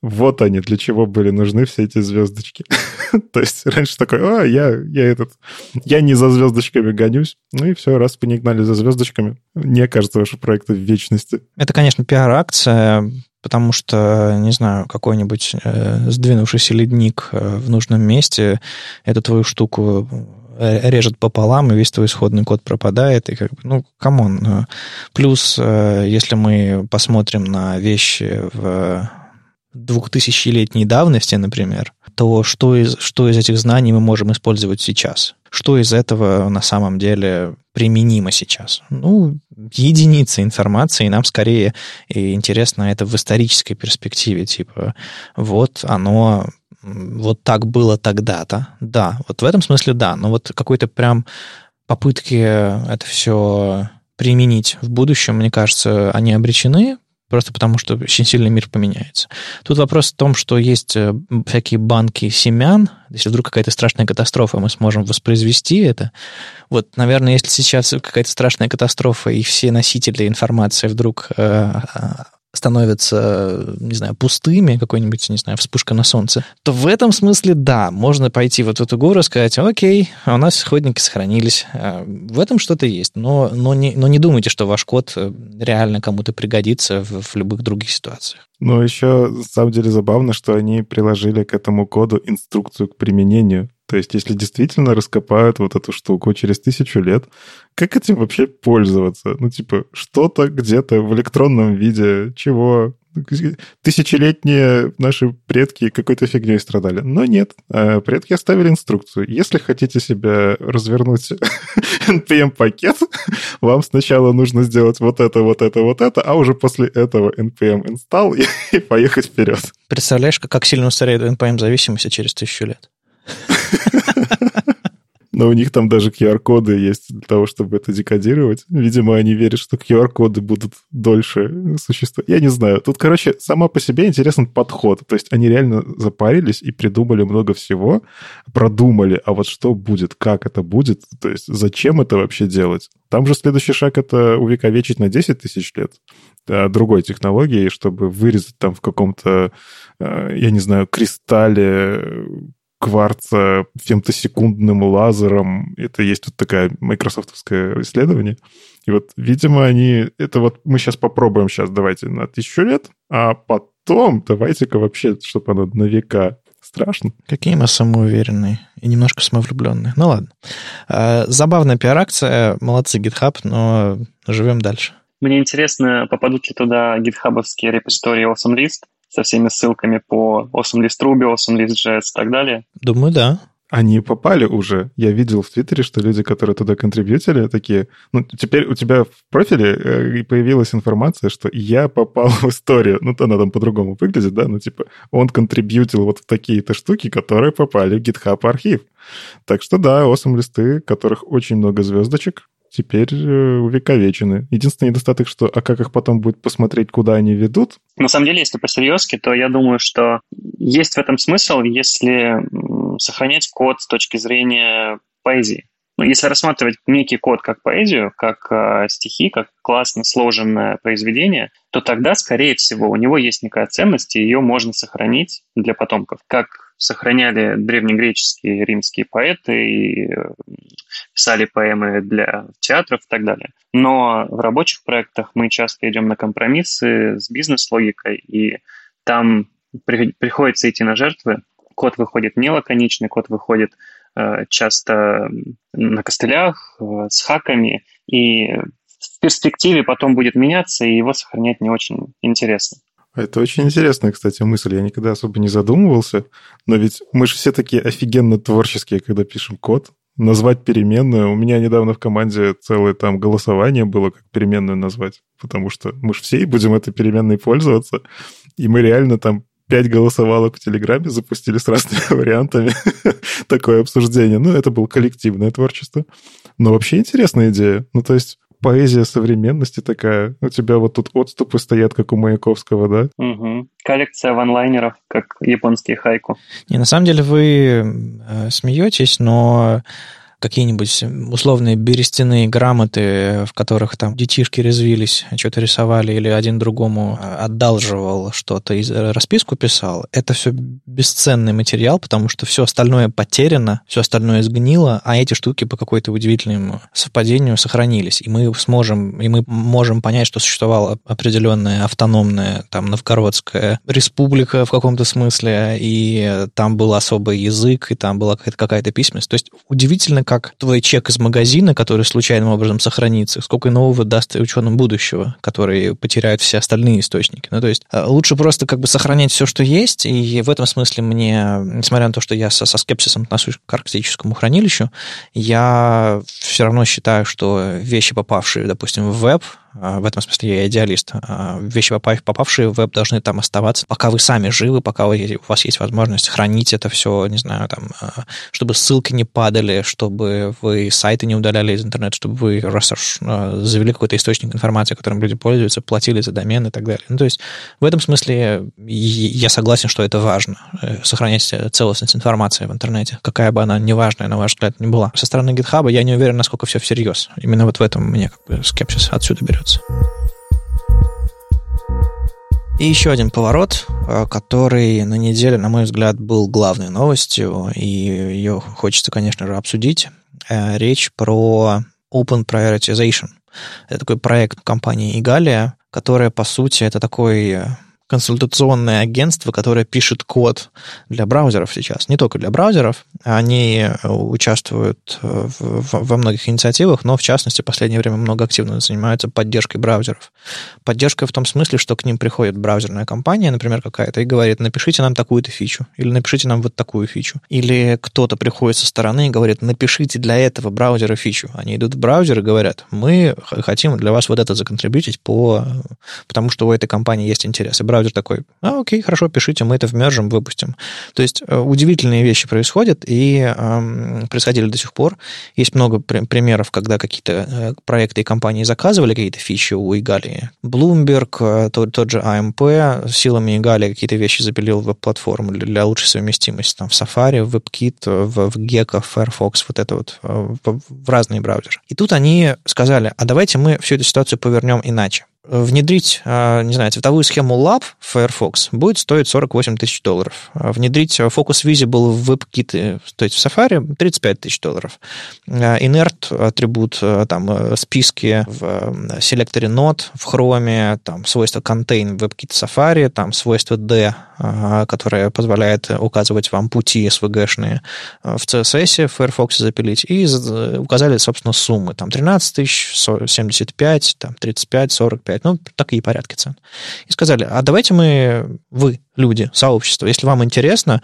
B: Вот они, для чего были нужны все эти звездочки. *laughs* То есть раньше такой, а, я, я этот, я не за звездочками гонюсь. Ну и все, раз не гнались за звездочками, не окажутся ваши проекты в вечности.
A: Это, конечно, пиар-акция, потому что, не знаю, какой-нибудь э, сдвинувшийся ледник э, в нужном месте эту твою штуку э, режет пополам, и весь твой исходный код пропадает, и как бы, ну, come on. Э. Плюс, если мы посмотрим на вещи в двухтысячелетней давности, например, то что из, что из этих знаний мы можем использовать сейчас? Что из этого на самом деле применимо сейчас? Ну, единицы информации, нам скорее интересно это в исторической перспективе, типа, вот оно вот так было тогда-то. Да, вот в этом смысле да, но вот какой-то прям попытки это все применить в будущем, мне кажется, они обречены, просто потому что очень сильно мир поменяется. Тут вопрос в том, что есть э, всякие банки семян, если вдруг какая-то страшная катастрофа, мы сможем воспроизвести это. Вот, наверное, если сейчас какая-то страшная катастрофа, и все носители информации вдруг э, становятся, не знаю, пустыми, какой-нибудь, не знаю, вспышка на солнце, то в этом смысле, да, можно пойти вот в эту гору и сказать, окей, у нас исходники сохранились. А, в этом что-то есть, но, но, не, но не думайте, что ваш код э, реально кому-то пригодится в, в любых других ситуациях.
B: Но еще, на самом деле, забавно, что они приложили к этому коду инструкцию к применению. То есть, если действительно раскопают вот эту штуку через тысячу лет, как этим вообще пользоваться? Ну, типа, что-то где-то в электронном виде, чего? Тысячелетние наши предки какой-то фигней страдали. Но нет, а предки оставили инструкцию. Если хотите себя развернуть *laughs* NPM-пакет, вам сначала нужно сделать вот это, вот это, вот это, а уже после этого NPM install *laughs* и поехать вперед.
A: Представляешь, как сильно устареет NPM-зависимость через тысячу лет? *laughs*
B: Но у них там даже QR-коды есть для того, чтобы это декодировать. Видимо, они верят, что QR-коды будут дольше существовать. Я не знаю. Тут, короче, сама по себе интересный подход. То есть они реально запарились и придумали много всего, продумали, а вот что будет, как это будет, то есть зачем это вообще делать. Там же следующий шаг — это увековечить на 10 тысяч лет другой технологии, чтобы вырезать там в каком-то, э, я не знаю, кристалле кварца фемтосекундным лазером. Это есть вот такая майкрософтовское исследование. И вот, видимо, они... Это вот мы сейчас попробуем сейчас, давайте, на тысячу лет, а потом давайте-ка вообще, чтобы оно на века Страшно.
A: Какие мы самоуверенные и немножко самовлюбленные. Ну ладно. А, забавная пиар-акция. Молодцы, GitHub, но живем дальше.
C: Мне интересно, попадут ли туда гитхабовские репозитории AwesomeList, со всеми ссылками по AwesomeList Ruby, AwesomeList.js и так далее?
A: Думаю, да.
B: Они попали уже. Я видел в Твиттере, что люди, которые туда контрибьютили, такие... Ну, теперь у тебя в профиле э, появилась информация, что я попал в историю. Ну, она там по-другому выглядит, да? Ну, типа, он контрибьютил вот в такие-то штуки, которые попали в GitHub архив. Так что да, awesome листы, которых очень много звездочек, теперь э, увековечены. Единственный недостаток, что а как их потом будет посмотреть, куда они ведут?
C: На самом деле, если по-серьезки, то я думаю, что есть в этом смысл, если сохранять код с точки зрения поэзии. Ну, если рассматривать некий код как поэзию, как э, стихи, как классно сложенное произведение, то тогда, скорее всего, у него есть некая ценность, и ее можно сохранить для потомков. Как сохраняли древнегреческие римские поэты и э, писали поэмы для театров и так далее. Но в рабочих проектах мы часто идем на компромиссы с бизнес-логикой, и там при, приходится идти на жертвы. Код выходит не лаконичный, код выходит часто на костылях, э, с хаками, и в перспективе потом будет меняться, и его сохранять не очень интересно.
B: Это очень интересная, кстати, мысль. Я никогда особо не задумывался. Но ведь мы же все такие офигенно творческие, когда пишем код. Назвать переменную. У меня недавно в команде целое там голосование было, как переменную назвать. Потому что мы же все будем этой переменной пользоваться. И мы реально там пять голосовалок в Телеграме запустили с разными *laughs* вариантами. Такое обсуждение. Ну, это было коллективное творчество. Но вообще интересная идея. Ну, то есть поэзия современности такая. У тебя вот тут отступы стоят, как у Маяковского, да?
C: Угу. Коллекция ванлайнеров, как японские хайку.
A: Не, на самом деле вы э, смеетесь, но какие-нибудь условные берестяные грамоты, в которых там детишки резвились, что-то рисовали, или один другому отдалживал что-то, и расписку писал, это все бесценный материал, потому что все остальное потеряно, все остальное сгнило, а эти штуки по какой-то удивительному совпадению сохранились. И мы сможем, и мы можем понять, что существовала определенная автономная там новгородская республика в каком-то смысле, и там был особый язык, и там была какая-то письменность. То есть удивительно, как твой чек из магазина, который случайным образом сохранится, сколько нового даст ученым будущего, которые потеряют все остальные источники. Ну, то есть э, лучше просто как бы сохранять все, что есть, и в этом смысле мне, несмотря на то, что я со, со скепсисом отношусь к арктическому хранилищу, я все равно считаю, что вещи, попавшие, допустим, в веб, в этом смысле я идеалист. А, вещи, попавшие в веб, должны там оставаться, пока вы сами живы, пока у вас есть возможность хранить это все, не знаю, там, а, чтобы ссылки не падали, чтобы вы сайты не удаляли из интернета, чтобы вы раз завели какой-то источник информации, которым люди пользуются, платили за домен и так далее. Ну, то есть в этом смысле я согласен, что это важно, э, сохранять целостность информации в интернете, какая бы она неважная, на ваш взгляд, не была. Со стороны GitHub я не уверен, насколько все всерьез. Именно вот в этом мне как бы скепсис отсюда берет нравится. И еще один поворот, э, который на неделе, на мой взгляд, был главной новостью, и ее хочется, конечно же, обсудить. Э, речь про Open Prioritization. Это такой проект компании Igalia, которая, по сути, это такой консультационное агентство, которое пишет код для браузеров сейчас. Не только для браузеров. Они э, участвуют э, в, во многих инициативах, но в частности в последнее время много активно занимаются поддержкой браузеров. Поддержка в том смысле, что к ним приходит браузерная компания, например, какая-то, и говорит, напишите нам такую-то фичу, или напишите нам вот такую фичу. Или кто-то приходит со стороны и говорит, напишите для этого браузера фичу. Они идут в браузер и говорят, мы хотим для вас вот это законтрибьютить, по, потому что у этой компании есть интерес. Браузер такой, а, окей, хорошо, пишите, мы это вмержим, выпустим. То есть э, удивительные вещи происходят, и э, происходили до сих пор. Есть много примеров, когда какие-то э, проекты и компании заказывали какие-то фичи у Игалии. Bloomberg, э, тот, тот же AMP силами Игалии какие-то вещи запилил в веб-платформу для, для лучшей совместимости. Там в Safari, в WebKit, в, в Gecko, в Firefox, вот это вот, в, в разные браузеры. И тут они сказали, а давайте мы всю эту ситуацию повернем иначе внедрить, а, не знаю, цветовую схему Lab в Firefox будет стоить 48 тысяч долларов. А внедрить Focus Visible в WebKit, э, то есть в Safari, 35 тысяч долларов. А inert атрибут, там, списки в селекторе Node, в Chrome, там, свойство Contain в WebKit Safari, там, свойство D, которое позволяет указывать вам пути SVG-шные в CSS, в Firefox запилить, и указали, собственно, суммы. Там 13 тысяч, 75, там, 35, 45, 5, ну, такие порядки цен. И сказали, а давайте мы, вы, люди, сообщество, если вам интересно,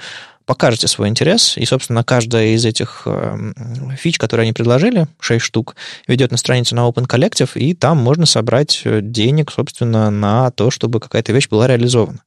A: покажете свой интерес, и, собственно, каждая из этих эм, фич, которые они предложили, 6 штук, ведет на страницу на Open Collective, и там можно собрать э, денег, собственно, на то, чтобы какая-то вещь была реализована.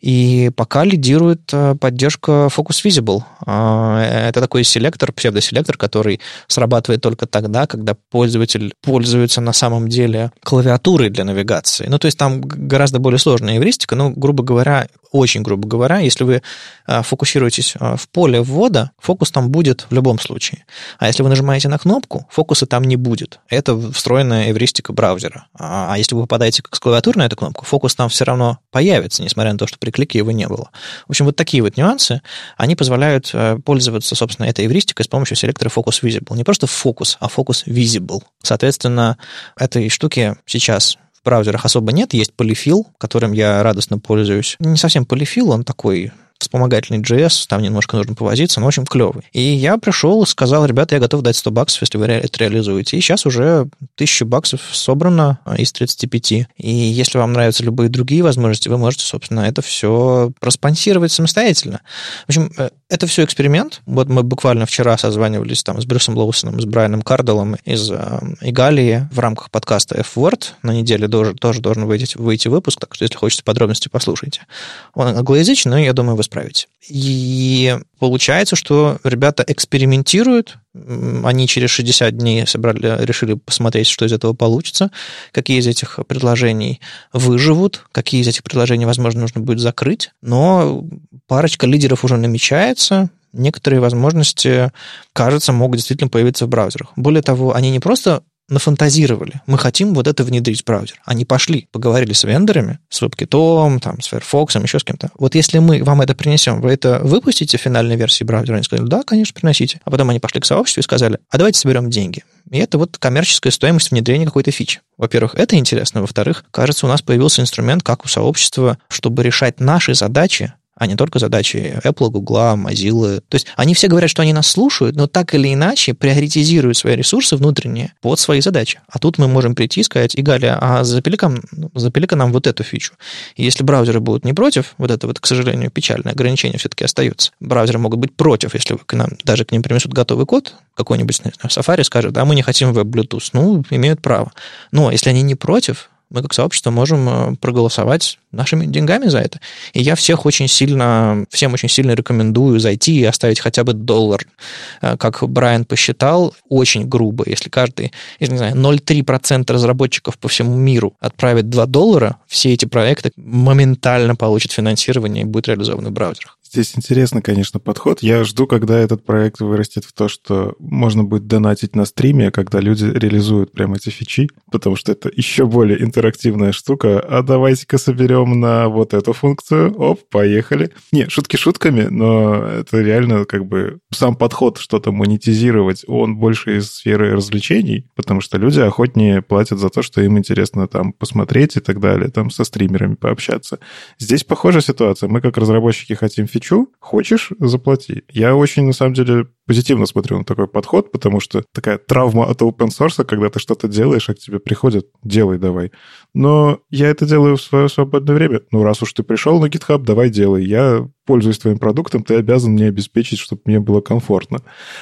A: И пока лидирует э, поддержка Focus Visible. Это такой селектор, псевдоселектор, который срабатывает только тогда, когда пользователь пользуется на самом деле клавиатурой для навигации. Ну, то есть там гораздо более сложная эвристика, но, грубо говоря, очень грубо говоря, если вы э, фокусируетесь э, в поле ввода, фокус там будет в любом случае. А если вы нажимаете на кнопку, фокуса там не будет. Это встроенная эвристика браузера. А, а если вы попадаете с клавиатуры на эту кнопку, фокус там все равно появится, несмотря на то, что при клике его не было. В общем, вот такие вот нюансы, они позволяют э, пользоваться, собственно, этой эвристикой с помощью селектора Focus Visible. Не просто фокус, а Focus Visible. Соответственно, этой штуки сейчас браузерах особо нет. Есть полифил, которым я радостно пользуюсь. Не совсем полифил, он такой вспомогательный JS, там немножко нужно повозиться, но очень клевый. И я пришел и сказал, ребята, я готов дать 100 баксов, если вы это реализуете. И сейчас уже 1000 баксов собрано а, из 35. И если вам нравятся любые другие возможности, вы можете, собственно, это все проспонсировать самостоятельно. В общем, э, это все эксперимент. Вот мы буквально вчера созванивались там с Брюсом Лоусоном, с Брайаном Карделом из э, Игалии в рамках подкаста F-Word. На неделе тоже, тоже должен выйти, выйти выпуск, так что если хотите подробности, послушайте. Он англоязычный, но я думаю, вы справитесь. И получается, что ребята экспериментируют, они через 60 дней собрали, решили посмотреть, что из этого получится, какие из этих предложений выживут, какие из этих предложений, возможно, нужно будет закрыть, но парочка лидеров уже намечается, некоторые возможности, кажется, могут действительно появиться в браузерах. Более того, они не просто нафантазировали. Мы хотим вот это внедрить в браузер. Они пошли, поговорили с вендорами, с WebKit, там, с Firefox, еще с кем-то. Вот если мы вам это принесем, вы это выпустите в финальной версии браузера? Они сказали, да, конечно, приносите. А потом они пошли к сообществу и сказали, а давайте соберем деньги. И это вот коммерческая стоимость внедрения какой-то фичи. Во-первых, это интересно. Во-вторых, кажется, у нас появился инструмент, как у сообщества, чтобы решать наши задачи а не только задачи Apple, Google, Mozilla. То есть они все говорят, что они нас слушают, но так или иначе приоритизируют свои ресурсы внутренние под свои задачи. А тут мы можем прийти и сказать, Игаля, а запили-ка, запили-ка нам вот эту фичу. И если браузеры будут не против, вот это вот, к сожалению, печальное ограничение все-таки остается. Браузеры могут быть против, если к нам, даже к ним принесут готовый код, какой-нибудь, Safari скажет, да, мы не хотим веб-Bluetooth. Ну, имеют право. Но если они не против, мы как сообщество можем э, проголосовать нашими деньгами за это. И я всех очень сильно, всем очень сильно рекомендую зайти и оставить хотя бы доллар. Э, как Брайан посчитал, очень грубо. Если каждый, я не знаю, 0,3% разработчиков по всему миру отправит 2 доллара, все эти проекты моментально получат финансирование и будут реализованы в браузерах.
B: Здесь интересно, конечно, подход. Я жду, когда этот проект вырастет в то, что можно будет донатить на стриме, когда люди реализуют прямо эти фичи, потому что это еще более интерактивная штука. А давайте-ка соберем на вот эту функцию. Оп, поехали. Не, шутки шутками, но это реально как бы сам подход что-то монетизировать, он больше из сферы развлечений, потому что люди охотнее платят за то, что им интересно там посмотреть и так далее, там со стримерами пообщаться. Здесь похожая ситуация. Мы как разработчики хотим фичи хочу, хочешь, заплати. Я очень, на самом деле, позитивно смотрю на такой подход, потому что такая травма от open source, когда ты что-то делаешь, а к тебе приходят, делай давай. Но я это делаю в свое свободное время. Ну, раз уж ты пришел на GitHub, давай делай. Я пользуюсь твоим продуктом, ты обязан мне обеспечить, чтобы мне было комфортно.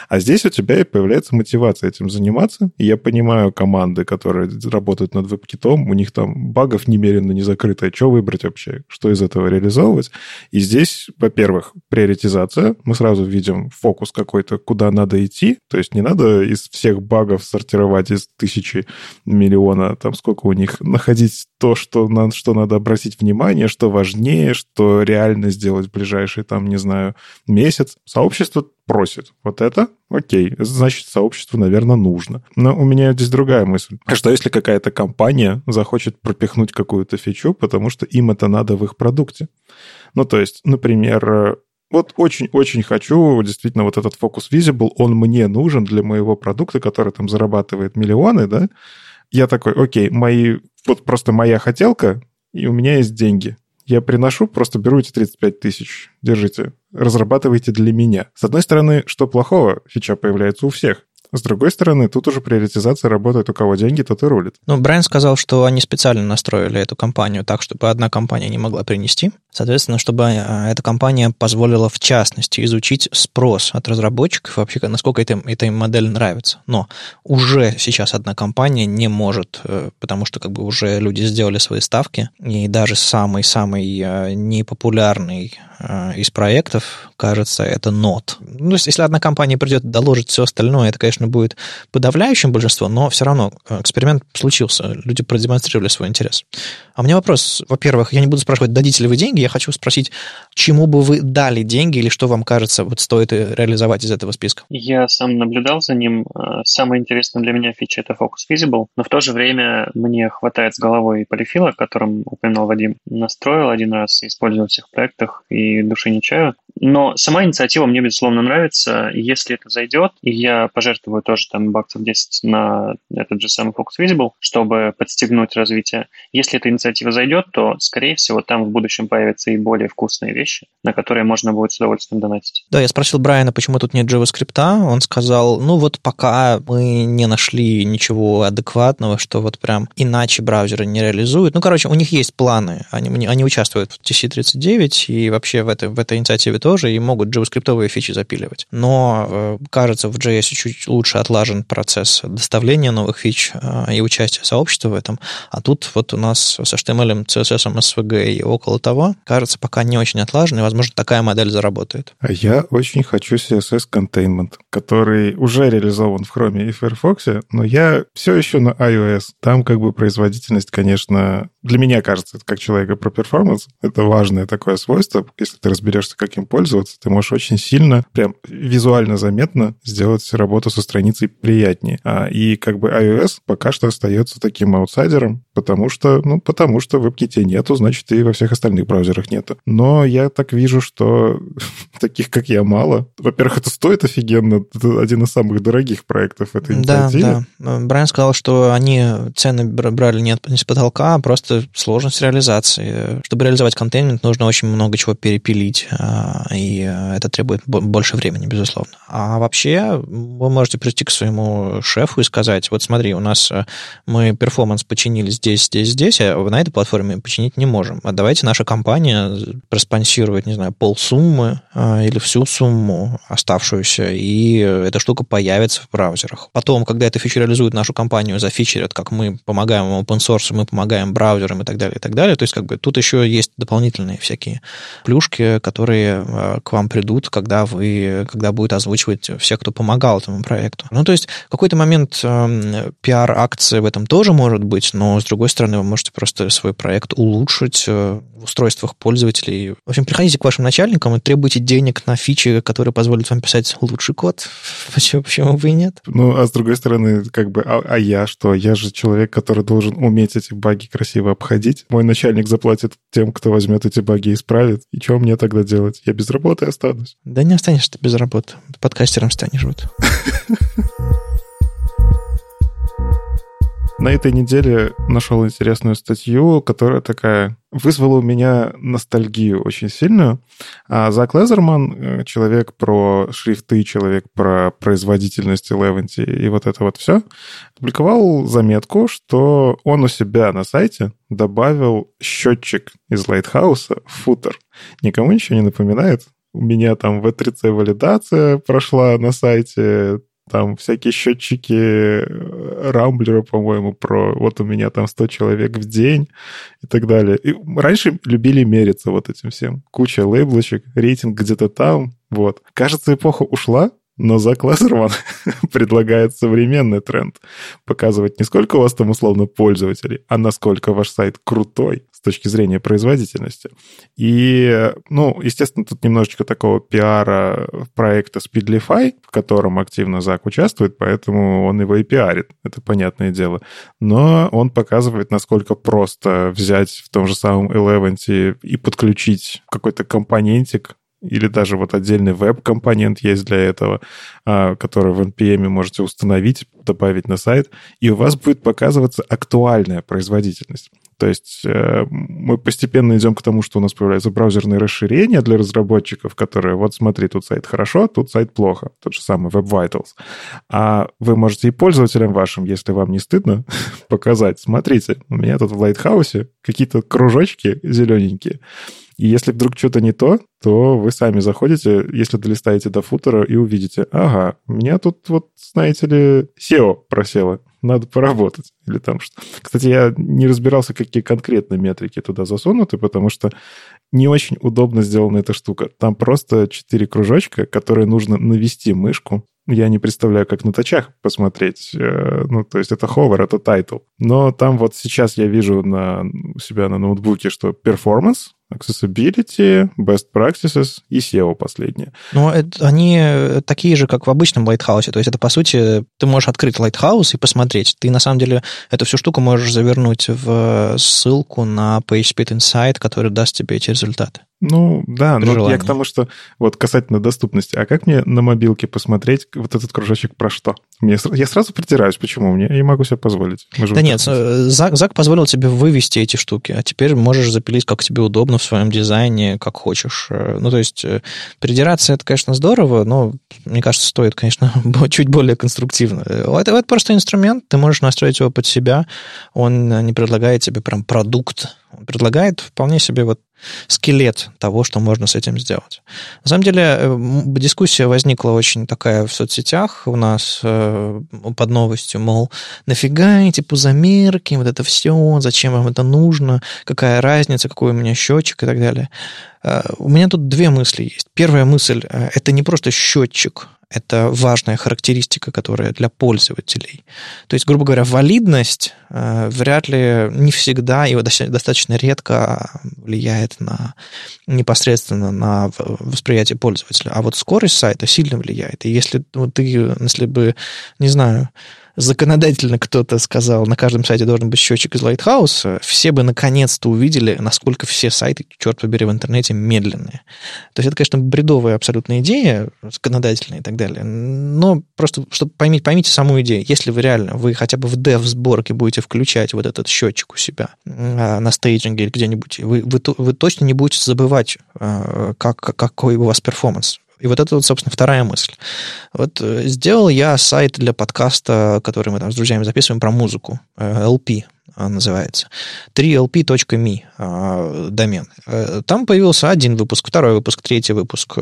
B: А здесь у тебя и появляется мотивация этим заниматься. И я понимаю команды, которые работают над веб-китом, у них там багов немерено не закрыто. Что выбрать вообще? Что из этого реализовывать? И здесь, во-первых, приоритизация. Мы сразу видим фокус какой-то куда надо идти. То есть не надо из всех багов сортировать из тысячи миллиона, там сколько у них, находить то, что, на, что надо обратить внимание, что важнее, что реально сделать в ближайший, там, не знаю, месяц. Сообщество просит. Вот это окей, значит, сообществу, наверное, нужно. Но у меня здесь другая мысль. Что если какая-то компания захочет пропихнуть какую-то фичу, потому что им это надо в их продукте? Ну, то есть, например, вот очень-очень хочу действительно вот этот фокус Visible, он мне нужен для моего продукта, который там зарабатывает миллионы, да. Я такой, окей, мои, вот просто моя хотелка, и у меня есть деньги. Я приношу, просто беру эти 35 тысяч, держите, разрабатывайте для меня. С одной стороны, что плохого? Фича появляется у всех. С другой стороны, тут уже приоритизация работает, у кого деньги, тот и рулит.
A: Ну, Брайан сказал, что они специально настроили эту компанию так, чтобы одна компания не могла принести. Соответственно, чтобы э, эта компания позволила, в частности, изучить спрос от разработчиков, вообще, насколько это, эта им модель нравится. Но уже сейчас одна компания не может, э, потому что как бы уже люди сделали свои ставки, и даже самый-самый э, непопулярный из проектов, кажется, это Node. Ну, если одна компания придет доложить все остальное, это, конечно, будет подавляющим большинство, но все равно эксперимент случился, люди продемонстрировали свой интерес. А у меня вопрос, во-первых, я не буду спрашивать, дадите ли вы деньги, я хочу спросить, чему бы вы дали деньги или что вам кажется, вот стоит реализовать из этого списка?
C: Я сам наблюдал за ним. Э, самое интересное для меня фича — это Focus Visible, но в то же время мне хватает с головой полифила, о котором упоминал Вадим. Настроил один раз, использовал в всех проектах и души не чаю. Но сама инициатива мне, безусловно, нравится. Если это зайдет, и я пожертвую тоже там баксов 10 на этот же самый Focus Visible, чтобы подстегнуть развитие. Если эта инициатива зайдет, то, скорее всего, там в будущем появятся и более вкусные вещи, на которые можно будет с удовольствием донатить.
A: Да, я спросил Брайана, почему тут нет JavaScript. Он сказал, ну вот пока мы не нашли ничего адекватного, что вот прям иначе браузеры не реализуют. Ну, короче, у них есть планы. Они, они участвуют в TC39 и вообще в этой, в этой инициативе тоже, и могут JavaScript фичи запиливать. Но, э, кажется, в JS чуть лучше отлажен процесс доставления новых фич э, и участия сообщества в этом. А тут вот у нас с HTML, CSS, SVG и около того, кажется, пока не очень отлажен, и, возможно, такая модель заработает.
B: А я очень хочу CSS Containment, который уже реализован в Chrome и Firefox, но я все еще на iOS. Там как бы производительность, конечно, для меня кажется, как человека про перформанс, это важное такое свойство. Если ты разберешься, как им пользоваться, ты можешь очень сильно, прям визуально заметно сделать работу со страницей приятнее. А, и как бы iOS пока что остается таким аутсайдером, потому что, ну, потому что в WebKit нету, значит, и во всех остальных браузерах нету. Но я так вижу, что *laughs* таких, как я, мало. Во-первых, это стоит офигенно. Это один из самых дорогих проектов этой инициативы.
A: Да, да. Брайан сказал, что они цены брали не с потолка, а просто сложность реализации. Чтобы реализовать контейнмент, нужно очень много чего перепилить, а, и это требует больше времени, безусловно. А вообще вы можете прийти к своему шефу и сказать, вот смотри, у нас э, мы перформанс починили здесь, здесь, здесь, а на этой платформе починить не можем. А давайте наша компания проспонсирует, не знаю, полсуммы или всю сумму оставшуюся, и эта штука появится в браузерах. Потом, когда эта фича реализует нашу компанию, зафичерят, как мы помогаем open source, мы помогаем браузерам и так далее, и так далее. То есть, как бы тут еще есть дополнительные всякие плюшки, которые к вам придут, когда вы, когда будет озвучивать все, кто помогал этому проекту. Ну, то есть, в какой-то момент э, пиар-акция в этом тоже может быть, но, с другой стороны, вы можете просто свой проект улучшить э, в устройствах пользователей. В общем, приходите к вашим начальникам и требуйте денег на фичи, которые позволят вам писать лучший код. *laughs* Почему, почему бы и нет?
B: Ну, а с другой стороны, как бы, а, а я что? Я же человек, который должен уметь эти баги красиво обходить. Мой начальник заплатит тем, кто возьмет эти баги и исправит. И что мне тогда делать? Я без работы останусь.
A: Да не останешься ты без работы. Подкастером станешь вот. *laughs*
B: На этой неделе нашел интересную статью, которая такая вызвала у меня ностальгию очень сильную. А Зак Лезерман, э, человек про шрифты, человек про производительность Eleventy и вот это вот все, публиковал заметку, что он у себя на сайте добавил счетчик из Lighthouse в футер. Никому ничего не напоминает? У меня там V3C валидация прошла на сайте, там всякие счетчики э, Рамблера, по-моему, про вот у меня там 100 человек в день и так далее. И раньше любили мериться вот этим всем. Куча лейблочек, рейтинг где-то там, вот. Кажется, эпоха ушла, но Зак Лазерман *laughs* предлагает современный тренд. Показывать не сколько у вас там условно пользователей, а насколько ваш сайт крутой с точки зрения производительности. И, ну, естественно, тут немножечко такого пиара проекта Speedlify, в котором активно Зак участвует, поэтому он его и пиарит, это понятное дело. Но он показывает, насколько просто взять в том же самом Eleventy и подключить какой-то компонентик или даже вот отдельный веб-компонент есть для этого, а, который в NPM можете установить, добавить на сайт, и у вас будет показываться актуальная производительность. То есть э, мы постепенно идем к тому, что у нас появляются браузерные расширения для разработчиков, которые, вот смотри, тут сайт хорошо, тут сайт плохо. Тот же самый Web Vitals. А вы можете и пользователям вашим, если вам не стыдно, *laughs* показать. Смотрите, у меня тут в Lighthouse какие-то кружочки зелененькие. И если вдруг что-то не то, то вы сами заходите, если долистаете до футера и увидите, ага, у меня тут вот, знаете ли, SEO просело, надо поработать. Или там что. Кстати, я не разбирался, какие конкретно метрики туда засунуты, потому что не очень удобно сделана эта штука. Там просто четыре кружочка, которые нужно навести мышку. Я не представляю, как на тачах посмотреть. Э, ну, то есть это hover, это title. Но там вот сейчас я вижу на, себя на ноутбуке, что performance, Accessibility, Best Practices и SEO последнее.
A: Ну, это, они такие же, как в обычном Lighthouse. То есть это, по сути, ты можешь открыть Lighthouse и посмотреть. Ты, на самом деле, эту всю штуку можешь завернуть в ссылку на PageSpeed Insight, который даст тебе эти результаты.
B: Ну, да, но желании. я к тому, что вот касательно доступности, а как мне на мобилке посмотреть вот этот кружочек про что? Мне, я сразу притираюсь, почему? Мне, я могу себе позволить.
A: да нет, Зак, Зак позволил тебе вывести эти штуки, а теперь можешь запилить, как тебе удобно в своем дизайне, как хочешь. Э, ну, то есть э, придираться это, конечно, здорово, но, мне кажется, стоит, конечно, *laughs* чуть более конструктивно. Э, это, это просто инструмент, ты можешь настроить его под себя, он не предлагает тебе прям продукт, он предлагает вполне себе вот скелет того, что можно с этим сделать. На самом деле, э, дискуссия возникла очень такая в соцсетях у нас э, под новостью, мол, нафига эти пузомерки, вот это все, зачем вам это нужно, какая разница, какой у меня счетчик и так далее. У меня тут две мысли есть. Первая мысль – это не просто счетчик, это важная характеристика, которая для пользователей. То есть, грубо говоря, валидность э, вряд ли не всегда и достаточно редко влияет на непосредственно на восприятие пользователя. А вот скорость сайта сильно влияет. И если вот ты, если бы, не знаю, законодательно кто-то сказал, на каждом сайте должен быть счетчик из Lighthouse, все бы наконец-то увидели, насколько все сайты, черт побери, в интернете медленные. То есть это, конечно, бредовая абсолютная идея, законодательная и так далее, но просто, чтобы поймите, поймите саму идею. Если вы реально, вы хотя бы в dev-сборке будете включать вот этот счетчик у себя а, на стейджинге или где-нибудь, вы, вы, вы точно не будете забывать, а, как, какой у вас перформанс. И вот это вот, собственно, вторая мысль. Вот э, сделал я сайт для подкаста, который мы там с друзьями записываем про музыку, LP э, называется. 3lp.me э, домен. Там появился один выпуск, второй выпуск, третий выпуск.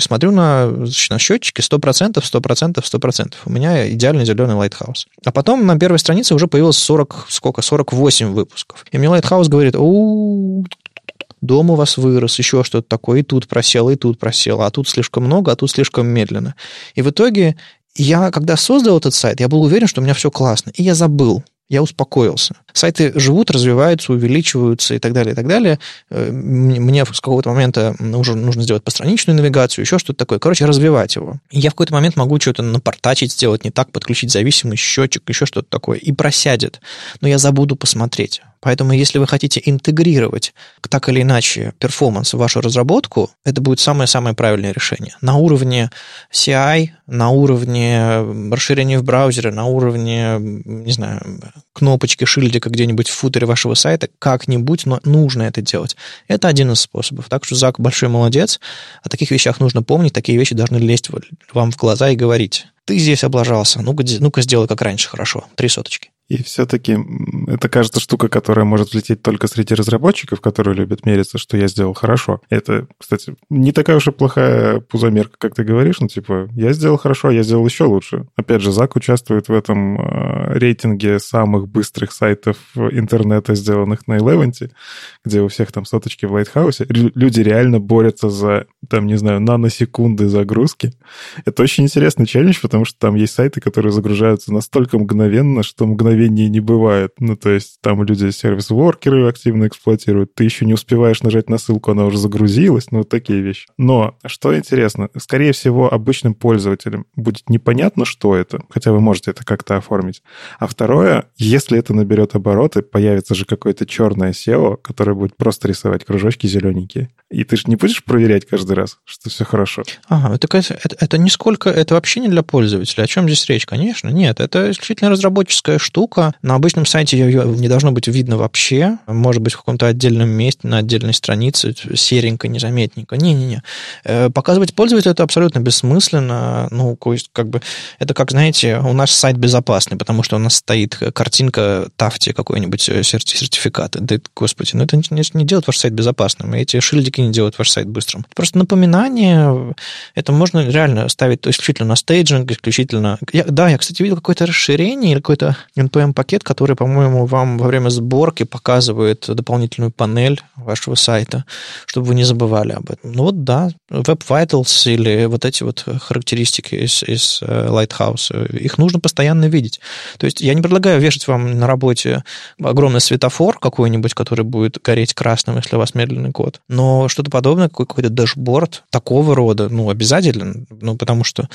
A: Смотрю на, на счетчики 100%, 100%, 100%. У меня идеальный зеленый Lighthouse. А потом на первой странице уже появилось 40, сколько, 48 выпусков. И мне Lighthouse говорит, у дом у вас вырос, еще что-то такое, и тут просело, и тут просело, а тут слишком много, а тут слишком медленно. И в итоге я, когда создал этот сайт, я был уверен, что у меня все классно, и я забыл я успокоился. Сайты живут, развиваются, увеличиваются и так далее, и так далее. Э, мне с какого-то момента уже нужно сделать постраничную навигацию, еще что-то такое. Короче, развивать его. Я в какой-то момент могу что-то напортачить, сделать не так, подключить зависимый счетчик, еще что-то такое, и просядет. Но я забуду посмотреть. Поэтому, если вы хотите интегрировать так или иначе перформанс в вашу разработку, это будет самое-самое правильное решение. На уровне CI, на уровне расширения в браузере, на уровне, не знаю, кнопочки, шильдика где-нибудь в футере вашего сайта, как-нибудь, но нужно это делать. Это один из способов. Так что Зак большой молодец. О таких вещах нужно помнить, такие вещи должны лезть вам в глаза и говорить. Ты здесь облажался, ну-ка, ну-ка сделай как раньше, хорошо. Три соточки.
B: И все-таки это кажется штука, которая может влететь только среди разработчиков, которые любят мериться, что я сделал хорошо. Это, кстати, не такая уж и плохая пузомерка, как ты говоришь, ну типа, я сделал хорошо, я сделал еще лучше. Опять же, Зак участвует в этом э, рейтинге самых быстрых сайтов интернета, сделанных на Eleventy, где у всех там соточки в Лайтхаусе. Люди реально борются за, там, не знаю, наносекунды загрузки. Это очень интересный челлендж, потому что там есть сайты, которые загружаются настолько мгновенно, что мгновенно мгновений не бывает. Ну, то есть там люди сервис-воркеры активно эксплуатируют. Ты еще не успеваешь нажать на ссылку, она уже загрузилась. Ну, вот такие вещи. Но, что интересно, скорее всего, обычным пользователям будет непонятно, что это, хотя вы можете это как-то оформить. А второе, если это наберет обороты, появится же какое-то черное SEO, которое будет просто рисовать кружочки зелененькие. И ты же не будешь проверять каждый раз, что все хорошо.
A: Ага, это, это, это не сколько, это вообще не для пользователя. О чем здесь речь? Конечно, нет. Это исключительно разработческая штука. На обычном сайте ее не должно быть видно вообще. Может быть, в каком-то отдельном месте, на отдельной странице, серенько, незаметненько. Не-не-не. Э, показывать пользователю это абсолютно бессмысленно. Ну, как бы, это как, знаете, у нас сайт безопасный, потому что у нас стоит картинка тафти какой-нибудь э, сертификат. Да, господи, ну это не, не делает ваш сайт безопасным. Эти шильдики не делают ваш сайт быстрым. Просто напоминание, это можно реально ставить исключительно на стейджинг, исключительно... Я, да, я, кстати, видел какое-то расширение или какой-то NPM-пакет, который, по-моему, вам во время сборки показывает дополнительную панель вашего сайта, чтобы вы не забывали об этом. Ну вот да, Web Vitals или вот эти вот характеристики из, из э, Lighthouse, их нужно постоянно видеть. То есть я не предлагаю вешать вам на работе огромный светофор какой-нибудь, который будет гореть красным, если у вас медленный код, но что-то подобное, какой-то дашборд такого рода, ну, обязательно, ну, потому что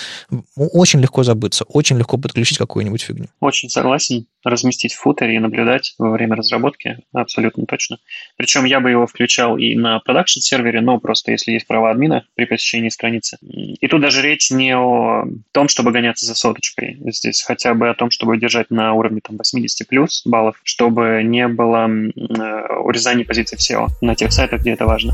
A: очень легко забыться, очень легко подключить какую-нибудь фигню.
C: Очень согласен. Разместить в футере и наблюдать во время разработки, абсолютно точно. Причем я бы его включал и на production-сервере, но просто если есть права админа при посещении страницы. И тут даже речь не о том, чтобы гоняться за соточкой. Здесь хотя бы о том, чтобы держать на уровне там, 80 плюс баллов, чтобы не было э, урезания позиций в SEO на тех сайтах, где это важно.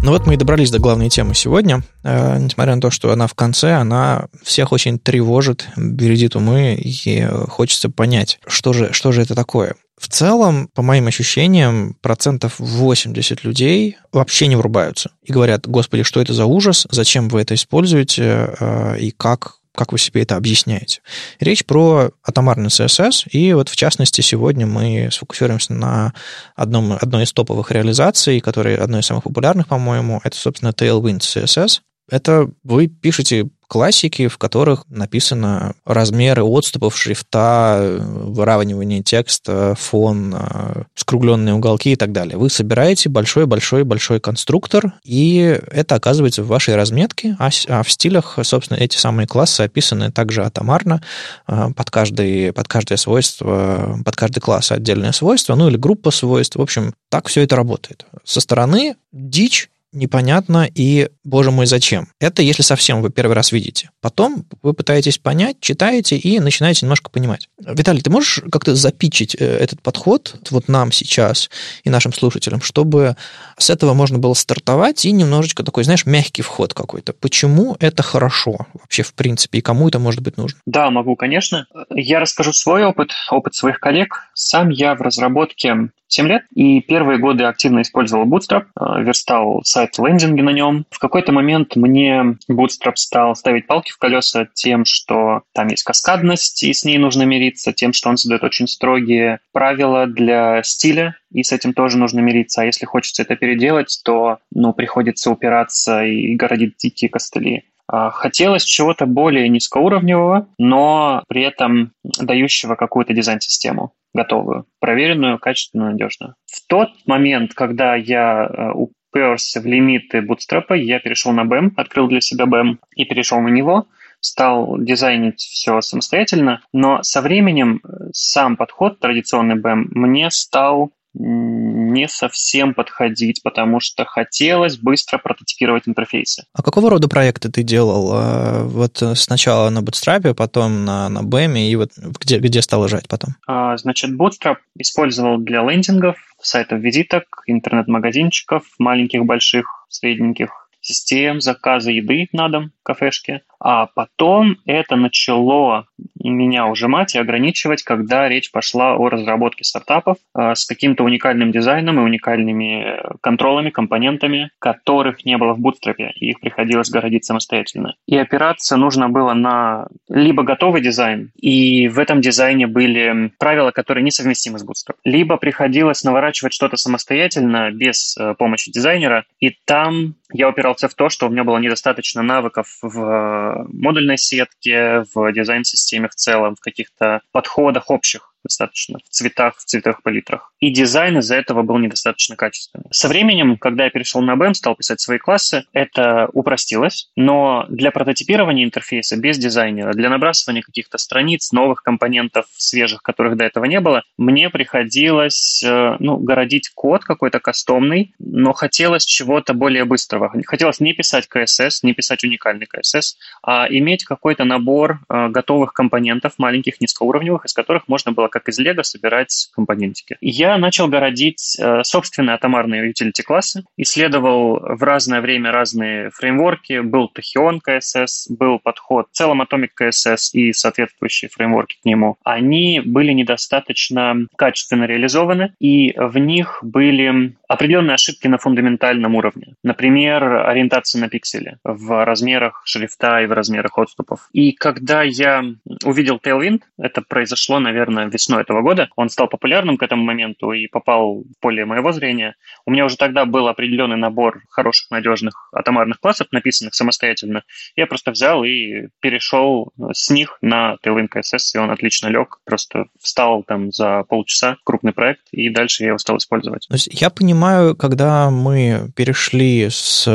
A: Ну вот мы и добрались до главной темы сегодня. Э, несмотря на то, что она в конце, она всех очень тревожит, бередит умы, и хочется понять, что же, что же это такое. В целом, по моим ощущениям, процентов 80 людей вообще не врубаются и говорят, господи, что это за ужас, зачем вы это используете, э, и как как вы себе это объясняете? Речь про атомарный CSS, и вот в частности сегодня мы сфокусируемся на одном, одной из топовых реализаций, которая одной из самых популярных, по-моему, это, собственно, Tailwind CSS. Это вы пишете классики, в которых написано размеры отступов шрифта, выравнивание текста, фон, э, скругленные уголки и так далее. Вы собираете большой-большой-большой конструктор, и это оказывается в вашей разметке, а, а в стилях, собственно, эти самые классы описаны также атомарно, э, под, каждый, под каждое свойство, под каждый класс отдельное свойство, ну или группа свойств. В общем, так все это работает. Со стороны дичь непонятно и, боже мой, зачем. Это если совсем вы первый раз видите. Потом вы пытаетесь понять, читаете и начинаете немножко понимать. Виталий, ты можешь как-то запичить э, этот подход вот нам сейчас и нашим слушателям, чтобы с этого можно было стартовать и немножечко такой, знаешь, мягкий вход какой-то. Почему это хорошо вообще в принципе и кому это может быть нужно?
C: Да, могу, конечно. Я расскажу свой опыт, опыт своих коллег. Сам я в разработке 7 лет, и первые годы активно использовал Bootstrap, э, верстал сайт-лендинги на нем. В какой-то момент мне Bootstrap стал ставить палки в колеса тем, что там есть каскадность, и с ней нужно мириться, тем, что он задает очень строгие правила для стиля, и с этим тоже нужно мириться. А если хочется это переделать, то ну, приходится упираться и городить дикие костыли. А, хотелось чего-то более низкоуровневого, но при этом дающего какую-то дизайн-систему готовую, проверенную, качественную, надежную. В тот момент, когда я э, уперся в лимиты Bootstrap, я перешел на BEM, открыл для себя BEM и перешел на него, стал дизайнить все самостоятельно, но со временем э, сам подход, традиционный BEM, мне стал не совсем подходить, потому что хотелось быстро прототипировать интерфейсы.
A: А какого рода проекты ты делал? А, вот сначала на Bootstrap, потом на, на BEM, и вот где, где стал лежать потом?
C: А, значит, Bootstrap использовал для лендингов, сайтов визиток, интернет-магазинчиков, маленьких, больших, средненьких, систем заказа еды на дом, кафешки. А потом это начало меня ужимать и ограничивать, когда речь пошла о разработке стартапов э, с каким-то уникальным дизайном и уникальными контролами, компонентами, которых не было в Bootstrap, и их приходилось городить самостоятельно. И опираться нужно было на либо готовый дизайн, и в этом дизайне были правила, которые несовместимы с Bootstrap, либо приходилось наворачивать что-то самостоятельно без э, помощи дизайнера, и там я упирался в то, что у меня было недостаточно навыков в модульной сетке, в дизайн-системе в целом, в каких-то подходах общих достаточно в цветах, в цветовых палитрах. И дизайн из-за этого был недостаточно качественный. Со временем, когда я перешел на BEM, стал писать свои классы, это упростилось, но для прототипирования интерфейса без дизайнера, для набрасывания каких-то страниц, новых компонентов, свежих, которых до этого не было, мне приходилось э, ну, городить код какой-то кастомный, но хотелось чего-то более быстрого. Хотелось не писать CSS, не писать уникальный CSS, а иметь какой-то набор э, готовых компонентов, маленьких, низкоуровневых, из которых можно было как из Лего собирать компонентики. Я начал городить э, собственные атомарные utility классы, исследовал в разное время разные фреймворки, был Tachyon CSS, был подход в целом Atomic CSS и соответствующие фреймворки к нему. Они были недостаточно качественно реализованы, и в них были определенные ошибки на фундаментальном уровне. Например, ориентация на пиксели в размерах шрифта и в размерах отступов. И когда я увидел Tailwind, это произошло, наверное, весной этого года, он стал популярным к этому моменту и попал в поле моего зрения. У меня уже тогда был определенный набор хороших, надежных атомарных классов, написанных самостоятельно. Я просто взял и перешел с них на Tailwind CSS, и он отлично лег. Просто встал там за полчаса, крупный проект, и дальше я его стал использовать.
A: Я понимаю, когда мы перешли с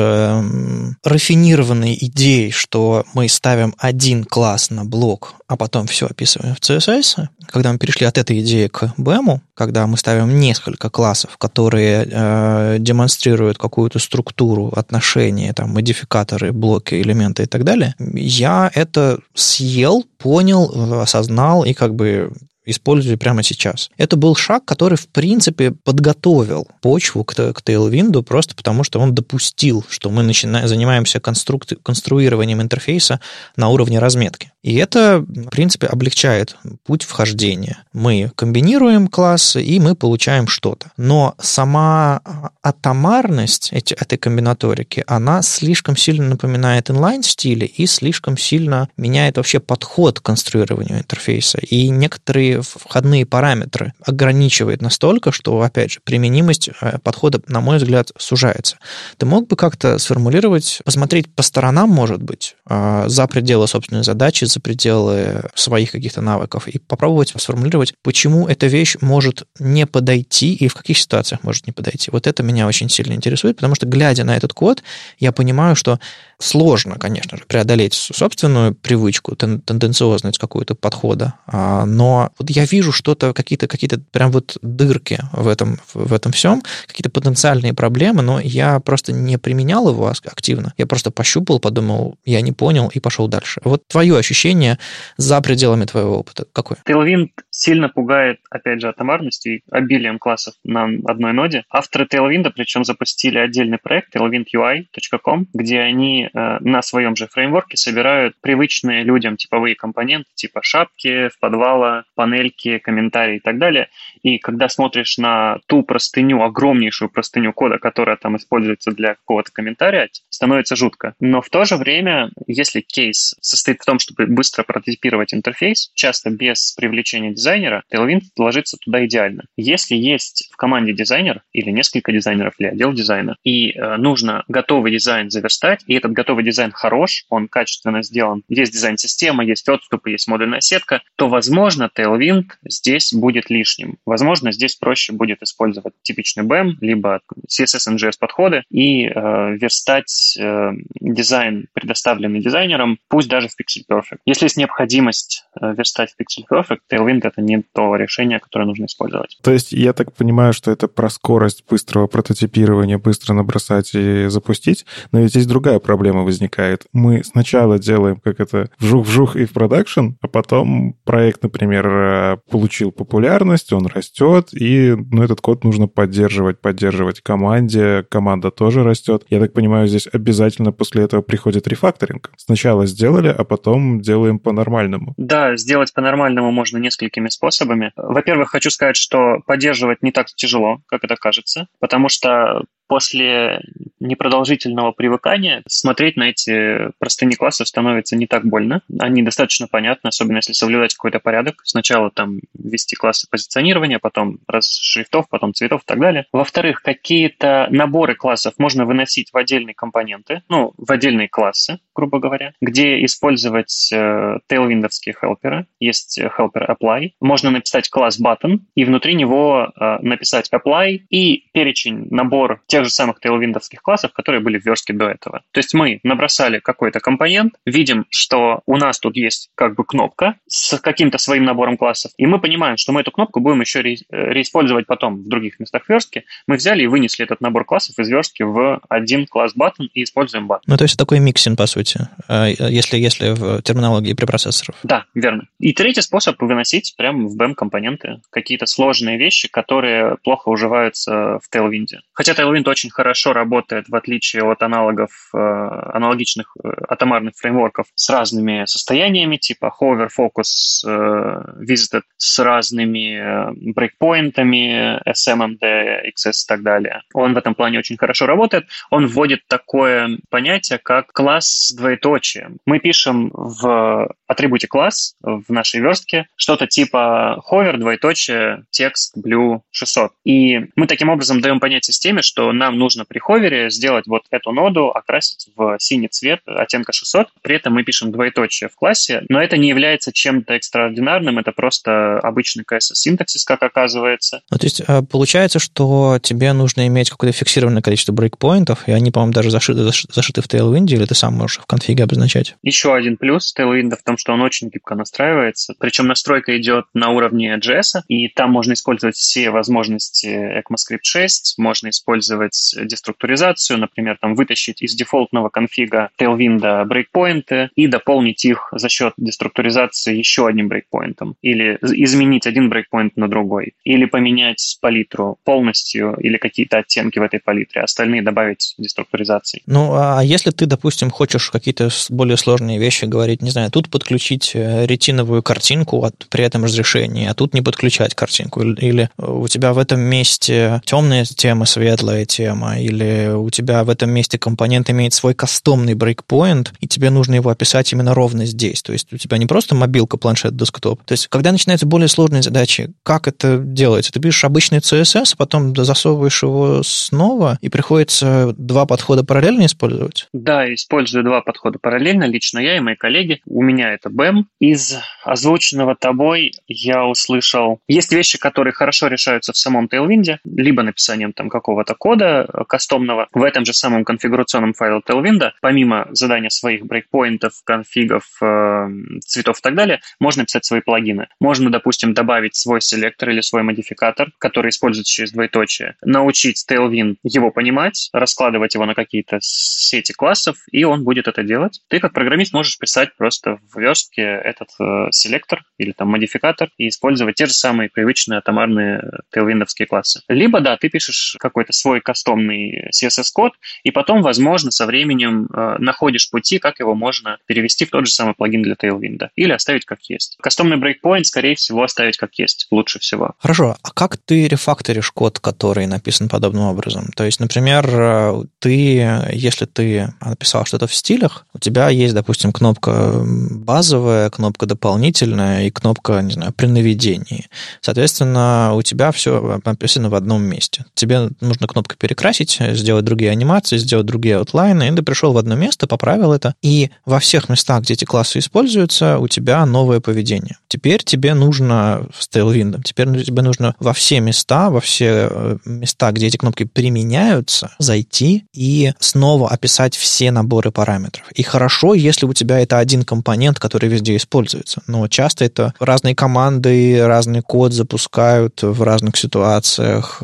A: рафинированной идеей, что мы ставим один класс на блок, а потом все описываем в CSS, когда мы перешли от этой идеи к BEM, когда мы ставим несколько классов, которые э, демонстрируют какую-то структуру, отношения, там, модификаторы, блоки, элементы и так далее, я это съел, понял, осознал и как бы используй прямо сейчас. Это был шаг, который, в принципе, подготовил почву к, к Tailwind просто потому, что он допустил, что мы начинаем, занимаемся конструк- конструированием интерфейса на уровне разметки. И это, в принципе, облегчает путь вхождения. Мы комбинируем классы, и мы получаем что-то. Но сама атомарность эти, этой комбинаторики, она слишком сильно напоминает inline-стиле и слишком сильно меняет вообще подход к конструированию интерфейса. И некоторые входные параметры ограничивает настолько, что, опять же, применимость э, подхода, на мой взгляд, сужается. Ты мог бы как-то сформулировать, посмотреть по сторонам, может быть, э, за пределы собственной задачи, за пределы своих каких-то навыков и попробовать сформулировать, почему эта вещь может не подойти и в каких ситуациях может не подойти. Вот это меня очень сильно интересует, потому что, глядя на этот код, я понимаю, что сложно, конечно же, преодолеть собственную привычку, тенденциозность какую-то подхода, а, но вот я вижу что-то, какие-то какие прям вот дырки в этом, в этом всем, какие-то потенциальные проблемы, но я просто не применял его активно. Я просто пощупал, подумал, я не понял и пошел дальше. Вот твое ощущение за пределами твоего опыта какое?
C: Tailwind сильно пугает, опять же, атомарностью и обилием классов на одной ноде. Авторы Tailwind, причем запустили отдельный проект tailwindui.com, где они на своем же фреймворке собирают привычные людям типовые компоненты, типа шапки, в подвала, панельки, комментарии и так далее. И когда смотришь на ту простыню, огромнейшую простыню кода, которая там используется для какого-то комментария, становится жутко. Но в то же время, если кейс состоит в том, чтобы быстро прототипировать интерфейс, часто без привлечения дизайнера, Tailwind ложится туда идеально. Если есть в команде дизайнер или несколько дизайнеров или отдел дизайна, и э, нужно готовый дизайн заверстать, и этот готовый дизайн хорош, он качественно сделан, есть дизайн-система, есть отступы, есть модульная сетка, то, возможно, Tailwind здесь будет лишним. Возможно, здесь проще будет использовать типичный BEM, либо CSS NGS подходы и э, верстать э, дизайн, предоставленный дизайнером, пусть даже в Pixel Perfect. Если есть необходимость э, верстать в Pixel Perfect, Tailwind — это не то решение, которое нужно использовать.
B: То есть я так понимаю, что это про скорость быстрого прототипирования, быстро набросать и запустить, но ведь здесь другая проблема возникает. Мы сначала делаем как это вжух-вжух и в продакшн, а потом проект, например, э, получил популярность, он растет, и ну, этот код нужно поддерживать, поддерживать команде, команда тоже растет. Я так понимаю, здесь обязательно после этого приходит рефакторинг. Сначала сделали, а потом делаем по-нормальному.
C: Да, сделать по-нормальному можно несколькими способами. Во-первых, хочу сказать, что поддерживать не так тяжело, как это кажется, потому что после непродолжительного привыкания смотреть на эти простыни классов становится не так больно. Они достаточно понятны, особенно если соблюдать какой-то порядок. Сначала там ввести классы позиционирования, потом раз шрифтов, потом цветов и так далее. Во-вторых, какие-то наборы классов можно выносить в отдельные компоненты, ну, в отдельные классы, грубо говоря, где использовать э, tailwindовские хелперы. Есть helper apply. Можно написать класс button и внутри него э, написать apply и перечень, набор тех же самых tailwindовских классов, которые были в верстке до этого. То есть мы набросали какой-то компонент, видим, что у нас тут есть как бы кнопка с каким-то своим набором классов, и мы понимаем, что мы эту кнопку будем еще ре- реиспользовать потом в других местах верстки. Мы взяли и вынесли этот набор классов из верстки в один класс button и используем button.
A: Ну, то есть такой mixin, по сути, а, если, если в терминологии препроцессоров.
C: Да, верно. И третий способ выносить прямо в BEM-компоненты какие-то сложные вещи, которые плохо уживаются в Tailwind. Хотя Tailwind очень хорошо работает, в отличие от аналогов, э, аналогичных э, атомарных фреймворков с разными состояниями, типа hover, focus, э, visited, с разными брейкпоинтами, SM, MD, XS и так далее. Он в этом плане очень хорошо работает. Он вводит такое понятие, как класс с двоеточием. Мы пишем в атрибуте класс в нашей верстке что-то типа hover, двоеточие, текст, blue 600. И мы таким образом даем понять системе, что нам нужно при ховере сделать вот эту ноду, окрасить в синий цвет оттенка 600. При этом мы пишем двоеточие в классе, но это не является чем-то экстраординарным, это просто обычный CSS-синтаксис, как оказывается.
A: Ну, то есть а, получается, что тебе нужно иметь какое-то фиксированное количество брейкпоинтов, и они, по-моему, даже зашиты, зашиты в Tailwind, или ты сам можешь в конфиге обозначать?
C: Еще один плюс Tailwind в том, что он очень гибко настраивается. Причем настройка идет на уровне JS, и там можно использовать все возможности ECMAScript 6, можно использовать использовать деструктуризацию, например, там вытащить из дефолтного конфига Tailwind брейкпоинты и дополнить их за счет деструктуризации еще одним брейкпоинтом, или изменить один брейкпоинт на другой, или поменять палитру полностью или какие-то оттенки в этой палитре, а остальные добавить деструктуризации.
A: Ну, а если ты, допустим, хочешь какие-то более сложные вещи говорить, не знаю, тут подключить э, ретиновую картинку от, при этом разрешении, а тут не подключать картинку, или у тебя в этом месте темная тема, светлая тема, или у тебя в этом месте компонент имеет свой кастомный брейкпоинт, и тебе нужно его описать именно ровно здесь. То есть у тебя не просто мобилка, планшет, десктоп. То есть когда начинаются более сложные задачи, как это делается? Ты пишешь обычный CSS, а потом засовываешь его снова, и приходится два подхода параллельно использовать?
C: Да, использую два подхода параллельно, лично я и мои коллеги. У меня это BEM. Из озвученного тобой я услышал... Есть вещи, которые хорошо решаются в самом Tailwind, либо написанием там какого-то кода кастомного в этом же самом конфигурационном файле Tailwind, помимо задания своих брейкпоинтов, конфигов, э, цветов и так далее, можно писать свои плагины. Можно, допустим, добавить свой селектор или свой модификатор, который используется через двоеточие, научить Tailwind его понимать, раскладывать его на какие-то сети классов, и он будет это делать. Ты как программист можешь писать просто в верстке этот э, селектор или там модификатор и использовать те же самые привычные атомарные тейлвиндовские классы. Либо, да, ты пишешь какой-то свой кастомный CSS-код, и потом, возможно, со временем э, находишь пути, как его можно перевести в тот же самый плагин для Tailwind или оставить как есть. Кастомный брейкпоинт, скорее всего, оставить как есть лучше всего.
A: Хорошо. А как ты рефакторишь код, который написан подобным образом? То есть, например, э, ты, если ты написал что-то в стилях, у тебя есть, допустим, кнопка базовая, кнопка дополнительная и кнопка, не знаю, при наведении. Соответственно, у тебя все написано в одном месте. Тебе нужно кнопкой перекрасить, сделать другие анимации, сделать другие аутлайны, и ты пришел в одно место, поправил это, и во всех местах, где эти классы используются, у тебя новое поведение. Теперь тебе нужно с Tailwind, теперь тебе нужно во все места, во все э, места, где эти кнопки применяются, зайти и снова описать все наборы параметров. И хорошо, если у тебя это один компонент, который везде используется. Но часто это разные команды, разный код запускают в разных ситуациях.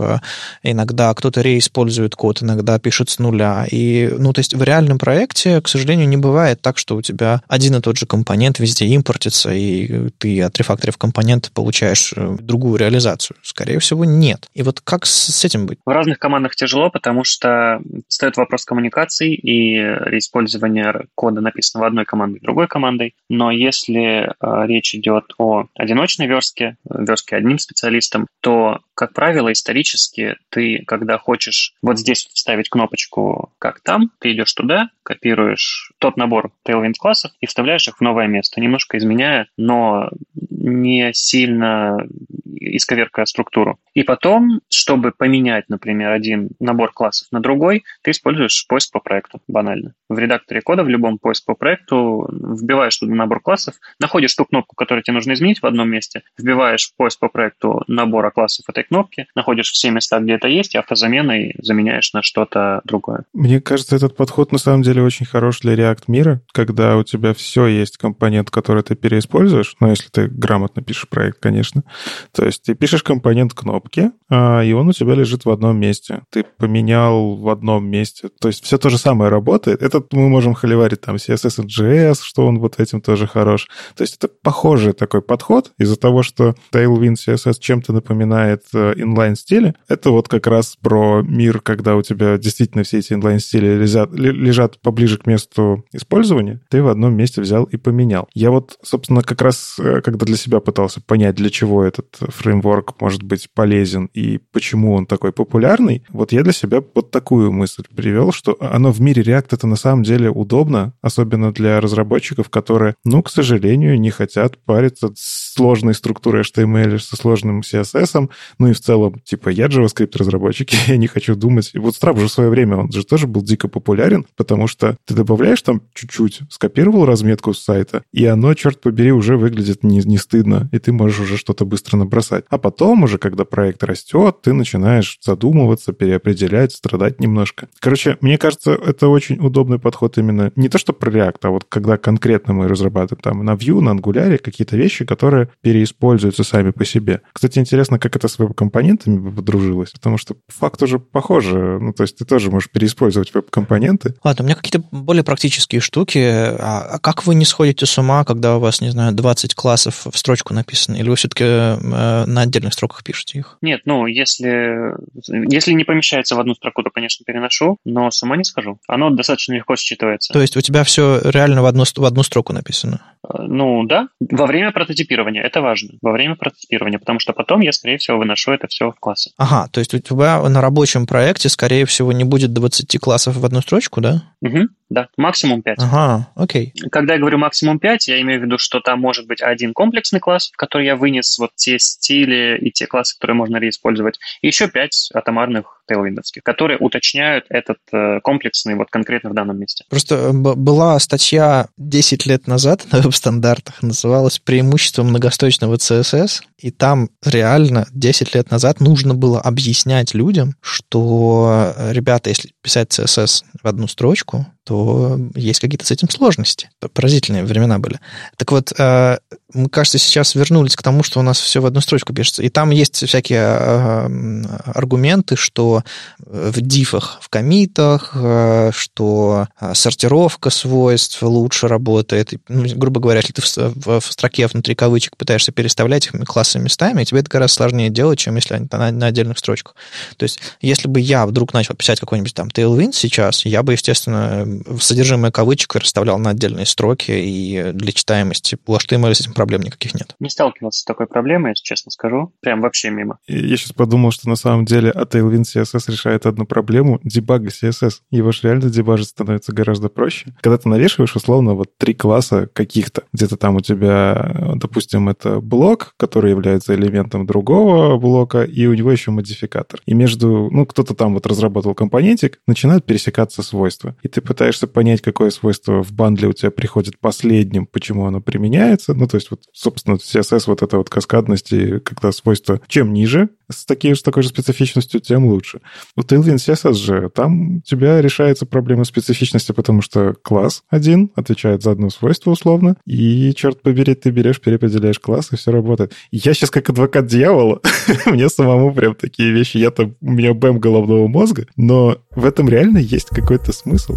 A: Иногда кто-то реиспользует код, иногда пишет с нуля. И, ну, то есть в реальном проекте, к сожалению, не бывает так, что у тебя один и тот же компонент везде импортится, и ты от рефакторив компонента получаешь э, другую реализацию. Скорее всего, нет. И вот как с этим быть?
C: В разных командах тяжело, потому что встает вопрос коммуникаций и реиспользования кода, написанного одной командой другой командой. Но если э, речь идет о одиночной верстке, верстке одним специалистом, то, как правило, исторически ты, когда хочешь вот здесь вставить кнопочку «как там», ты идешь туда, копируешь тот набор Tailwind классов и вставляешь их в новое место, немножко изменяя, но не сильно исковеркая структуру. И потом, чтобы поменять, например, один набор классов на другой, ты используешь поиск по проекту, банально. В редакторе кода, в любом поиск по проекту, вбиваешь туда набор классов, находишь ту кнопку, которую тебе нужно изменить в одном месте, вбиваешь в поиск по проекту набора классов этой кнопки, находишь все места, где это есть, и автозаменой заменяешь на что-то другое.
B: Мне кажется, этот подход на самом деле очень хорош для React мира, когда у тебя все есть компонент, который ты переиспользуешь, ну, если ты грамотно пишешь проект, конечно. То есть ты пишешь компонент кнопки, а, и он у тебя лежит в одном месте. Ты поменял в одном месте. То есть все то же самое работает. Этот мы можем холиварить там CSS и JS, что он вот этим тоже хорош. То есть это похожий такой подход из-за того, что Tailwind CSS чем-то напоминает инлайн-стили. Э, это вот как раз про мир, когда у тебя действительно все эти инлайн-стили лежат, лежат поближе к месту использования, ты в одном месте взял и поменял. Я вот, собственно, как раз э, когда для себя пытался понять, для чего этот фреймворк может быть полезен и почему он такой популярный, вот я для себя вот такую мысль привел, что оно в мире React это на самом деле удобно, особенно для разработчиков, которые, ну, к сожалению, не хотят париться с сложной структурой HTML, со сложным CSS, ну и в целом, типа, я JavaScript разработчик, *laughs* я не хочу думать. И вот Bootstrap же в свое время, он же тоже был дико популярен, потому что ты добавляешь там чуть-чуть, скопировал разметку с сайта, и оно, черт побери, уже выглядит не, не стыдно, и ты можешь уже что-то быстро набросать. А потом уже, когда проект растет, ты начинаешь задумываться, переопределять, страдать немножко. Короче, мне кажется, это очень удобный подход именно не то, что про React, а вот когда конкретно мы разрабатываем там на Vue, на Angular какие-то вещи, которые переиспользуются сами по себе. Кстати, интересно, как это с веб-компонентами подружилось, потому что факт уже похоже. Ну, то есть ты тоже можешь переиспользовать веб-компоненты.
A: Ладно, у меня какие-то более практические штуки. А, а как вы не сходите с ума, когда у вас, не знаю, 20 классов в строчку написано? Или вы все-таки э, на отдельных строках пишете их?
C: Нет, ну, если, если не помещается в одну строку, то, конечно, переношу, но с ума не скажу. Оно достаточно легко считывается.
A: То есть у тебя все реально в одну, в одну строку написано?
C: Э, ну, да. Во время прототипирования. Это важно. Во время прототипирования. Потому что потом я, скорее всего, выношу это все в классы.
A: Ага, то есть у тебя на рабочем проекте, скорее всего, не будет 20 классов в одну строчку, да?
C: Угу, да, максимум 5.
A: Ага, окей.
C: Когда я говорю максимум 5, я имею в виду, что там может быть один комплексный класс, в который я вынес вот те стили и те классы, которые можно реиспользовать, и еще 5 атомарных тейлвиндовских, которые уточняют этот э, комплексный вот конкретно в данном месте.
A: Просто э, была статья 10 лет назад *laughs* на веб-стандартах, называлась «Преимущество многосточного CSS», и там реально 10 лет назад нужно было объяснять людям, что, э, ребята, если писать CSS в одну строчку, то есть какие-то с этим сложности. Поразительные времена были. Так вот, э, мы, кажется, сейчас вернулись к тому, что у нас все в одну строчку пишется. И там есть всякие э, аргументы, что в дифах, в комитах, э, что сортировка свойств лучше работает. Ну, грубо говоря, если ты в, в строке внутри кавычек пытаешься переставлять их классами местами, тебе это гораздо сложнее делать, чем если они на, на отдельных строчках. То есть, если бы я вдруг начал писать какой-нибудь там Tailwind сейчас, я бы, естественно, содержимое кавычек расставлял на отдельные строки, и для читаемости у HTML проблем никаких нет.
C: Не сталкивался с такой проблемой, если честно скажу. Прям вообще мимо.
B: Я сейчас подумал, что на самом деле а Tailwind CSS решает одну проблему — дебага CSS. Его же реально дебажить становится гораздо проще. Когда ты навешиваешь, условно, вот три класса каких-то, где-то там у тебя, допустим, это блок, который является элементом другого блока, и у него еще модификатор. И между, ну, кто-то там вот разработал компонентик, начинают пересекаться свойства. И ты пытаешься пытаешься понять, какое свойство в бандле у тебя приходит последним, почему оно применяется. Ну, то есть, вот, собственно, CSS, вот эта вот каскадность, и когда свойство чем ниже, с, такой, с такой же специфичностью, тем лучше. У Tailwind CSS же, там у тебя решается проблема специфичности, потому что класс один отвечает за одно свойство условно, и, черт побери, ты берешь, переопределяешь класс, и все работает. Я сейчас как адвокат дьявола, *laughs* мне самому прям такие вещи, я-то, у меня бэм головного мозга, но в этом реально есть какой-то смысл.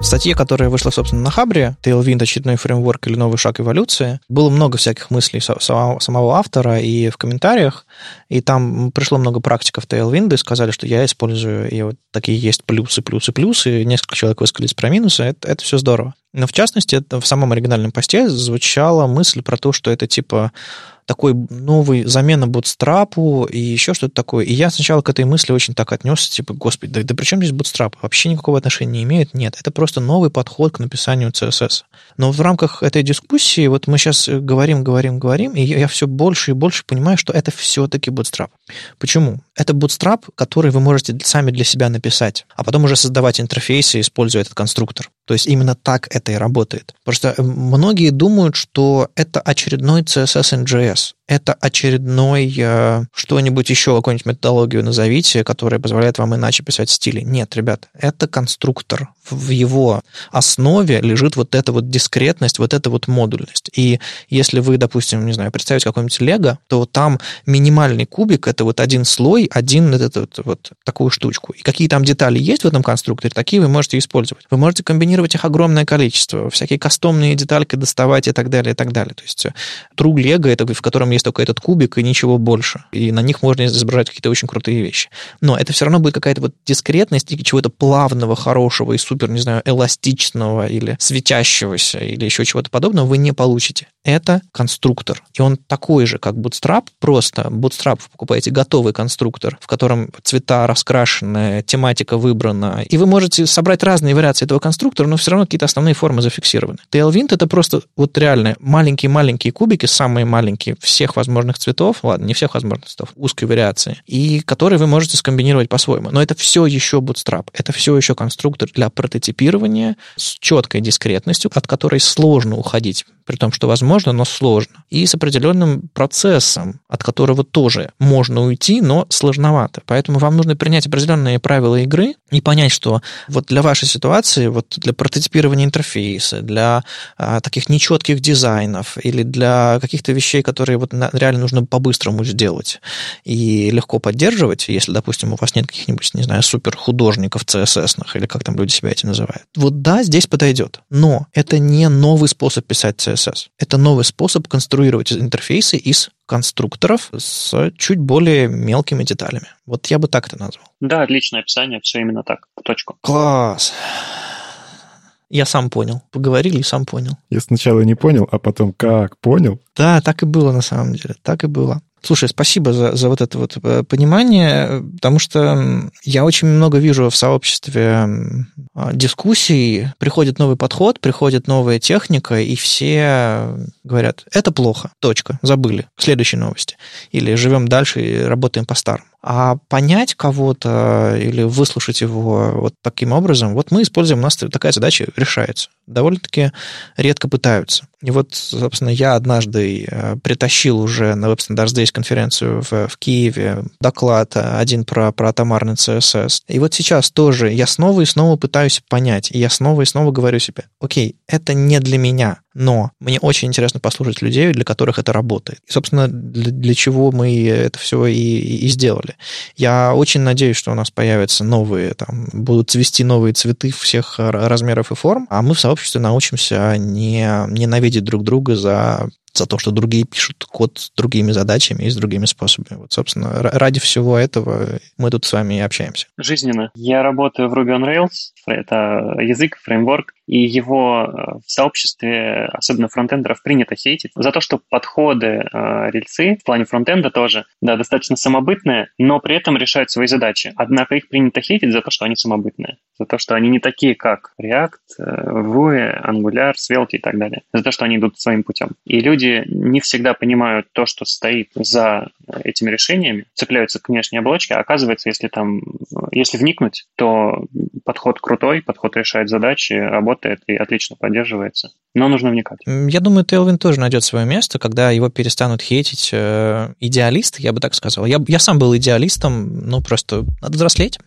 A: В статье, которая вышла, собственно, на Хабре, Tailwind очередной фреймворк или новый шаг эволюции, было много всяких мыслей самого автора и в комментариях, и там пришло много практиков Tailwind и сказали, что я использую, и вот такие есть плюсы, плюсы, плюсы, несколько человек высказались про минусы, это, это все здорово. Но в частности, это в самом оригинальном посте звучала мысль про то, что это типа такой новый замена бутстрапу и еще что-то такое. И я сначала к этой мысли очень так отнесся, типа, господи, да, да при чем здесь бутстрап? Вообще никакого отношения не имеет? Нет, это просто новый подход к написанию CSS. Но в рамках этой дискуссии вот мы сейчас говорим, говорим, говорим, и я все больше и больше понимаю, что это все-таки бутстрап. Почему? Это бутстрап, который вы можете сами для себя написать, а потом уже создавать интерфейсы, используя этот конструктор. То есть именно так это и работает. Просто э, многие думают, что это очередной CSS NGS это очередной э, что-нибудь еще, какую-нибудь методологию назовите, которая позволяет вам иначе писать стили. Нет, ребят, это конструктор. В его основе лежит вот эта вот дискретность, вот эта вот модульность. И если вы, допустим, не знаю, представить какой-нибудь лего, то там минимальный кубик — это вот один слой, один этот вот такую штучку. И какие там детали есть в этом конструкторе, такие вы можете использовать. Вы можете комбинировать их огромное количество, всякие кастомные детальки доставать и так далее, и так далее. То есть э, true Lego — это в котором есть только этот кубик и ничего больше. И на них можно изображать какие-то очень крутые вещи. Но это все равно будет какая-то вот дискретность и чего-то плавного, хорошего и супер, не знаю, эластичного или светящегося или еще чего-то подобного вы не получите. Это конструктор. И он такой же, как Bootstrap, просто Bootstrap вы покупаете готовый конструктор, в котором цвета раскрашены, тематика выбрана, и вы можете собрать разные вариации этого конструктора, но все равно какие-то основные формы зафиксированы. Tailwind — это просто вот реально маленькие-маленькие кубики, самые маленькие, всех возможных цветов, ладно, не всех возможных цветов, узкой вариации, и которые вы можете скомбинировать по-своему. Но это все еще Bootstrap, это все еще конструктор для прототипирования с четкой дискретностью, от которой сложно уходить при том, что возможно, но сложно. И с определенным процессом, от которого тоже можно уйти, но сложновато. Поэтому вам нужно принять определенные правила игры и понять, что вот для вашей ситуации, вот для прототипирования интерфейса, для а, таких нечетких дизайнов или для каких-то вещей, которые вот на, реально нужно по-быстрому сделать и легко поддерживать, если, допустим, у вас нет каких-нибудь, не знаю, супер художников CSS или как там люди себя эти называют. Вот да, здесь подойдет, но это не новый способ писать CSS. Это новый способ конструировать интерфейсы из конструкторов с чуть более мелкими деталями. Вот я бы так это назвал.
C: Да, отличное описание, все именно так, в точку.
A: Класс. Я сам понял. Поговорили и сам понял.
B: Я сначала не понял, а потом как понял.
A: Да, так и было на самом деле. Так и было. Слушай, спасибо за, за вот это вот э, понимание, потому что я очень много вижу в сообществе а, дискуссий, приходит новый подход, приходит новая техника, и все говорят, это плохо, точка, забыли, следующей новости. Или живем дальше и работаем по-старому. А понять кого-то или выслушать его вот таким образом, вот мы используем, у нас такая задача решается. Довольно-таки редко пытаются. И вот, собственно, я однажды э, притащил уже на Web Standards Days конференцию в, в Киеве доклад один про, про атомарный CSS. И вот сейчас тоже я снова и снова пытаюсь понять, и я снова и снова говорю себе, окей, это не для меня, но мне очень интересно послушать людей, для которых это работает. И, собственно, для, для чего мы это все и, и сделали. Я очень надеюсь, что у нас появятся новые, там, будут цвести новые цветы всех размеров и форм, а мы в сообществе научимся не ненавидеть друг друга за за то, что другие пишут код с другими задачами и с другими способами. Вот, собственно, ради всего этого мы тут с вами и общаемся.
C: Жизненно. Я работаю в Ruby on Rails. Это язык, фреймворк, и его э, в сообществе, особенно фронтендеров, принято хейтить за то, что подходы э, рельсы в плане фронтенда тоже, да, достаточно самобытные, но при этом решают свои задачи. Однако их принято хейтить за то, что они самобытные, за то, что они не такие, как React, э, Vue, Angular, Svelte и так далее, за то, что они идут своим путем. И люди не всегда понимают то, что стоит за этими решениями, цепляются к внешней оболочке, а оказывается, если там, если вникнуть, то подход крутой, подход решает задачи, работает и отлично поддерживается. Но нужно вникать.
A: Я думаю, Тейлвин тоже найдет свое место, когда его перестанут хейтить э, идеалисты, я бы так сказал. Я, я сам был идеалистом, ну, просто надо взрослеть.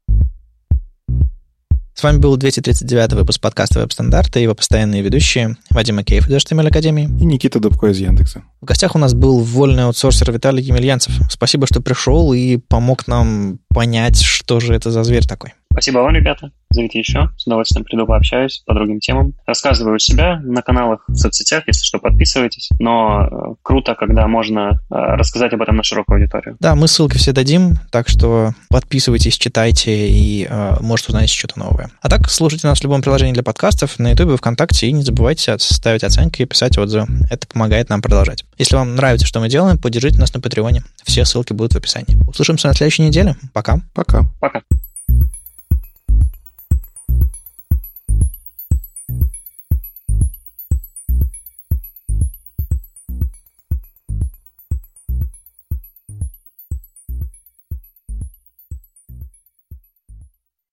A: С вами был 239 выпуск подкаста «Веб-стандарты» и его постоянные ведущие Вадим Макеев из HTML Академии.
B: И Никита Дубко из Яндекса.
A: В гостях у нас был вольный аутсорсер Виталий Емельянцев. Спасибо, что пришел и помог нам понять, что же это за зверь такой.
C: Спасибо вам, ребята. Зовите еще. С удовольствием приду пообщаюсь по другим темам. Рассказываю у себя на каналах, в соцсетях, если что, подписывайтесь. Но э, круто, когда можно э, рассказать об этом на широкую аудиторию.
A: Да, мы ссылки все дадим, так что подписывайтесь, читайте и э, может узнать что-то новое. А так, слушайте нас в любом приложении для подкастов, на YouTube, ВКонтакте, и не забывайте ставить оценки и писать отзывы. Это помогает нам продолжать. Если вам нравится, что мы делаем, поддержите нас на Патреоне. Все ссылки будут в описании. Услышимся на следующей неделе. Пока.
B: Пока.
C: Пока.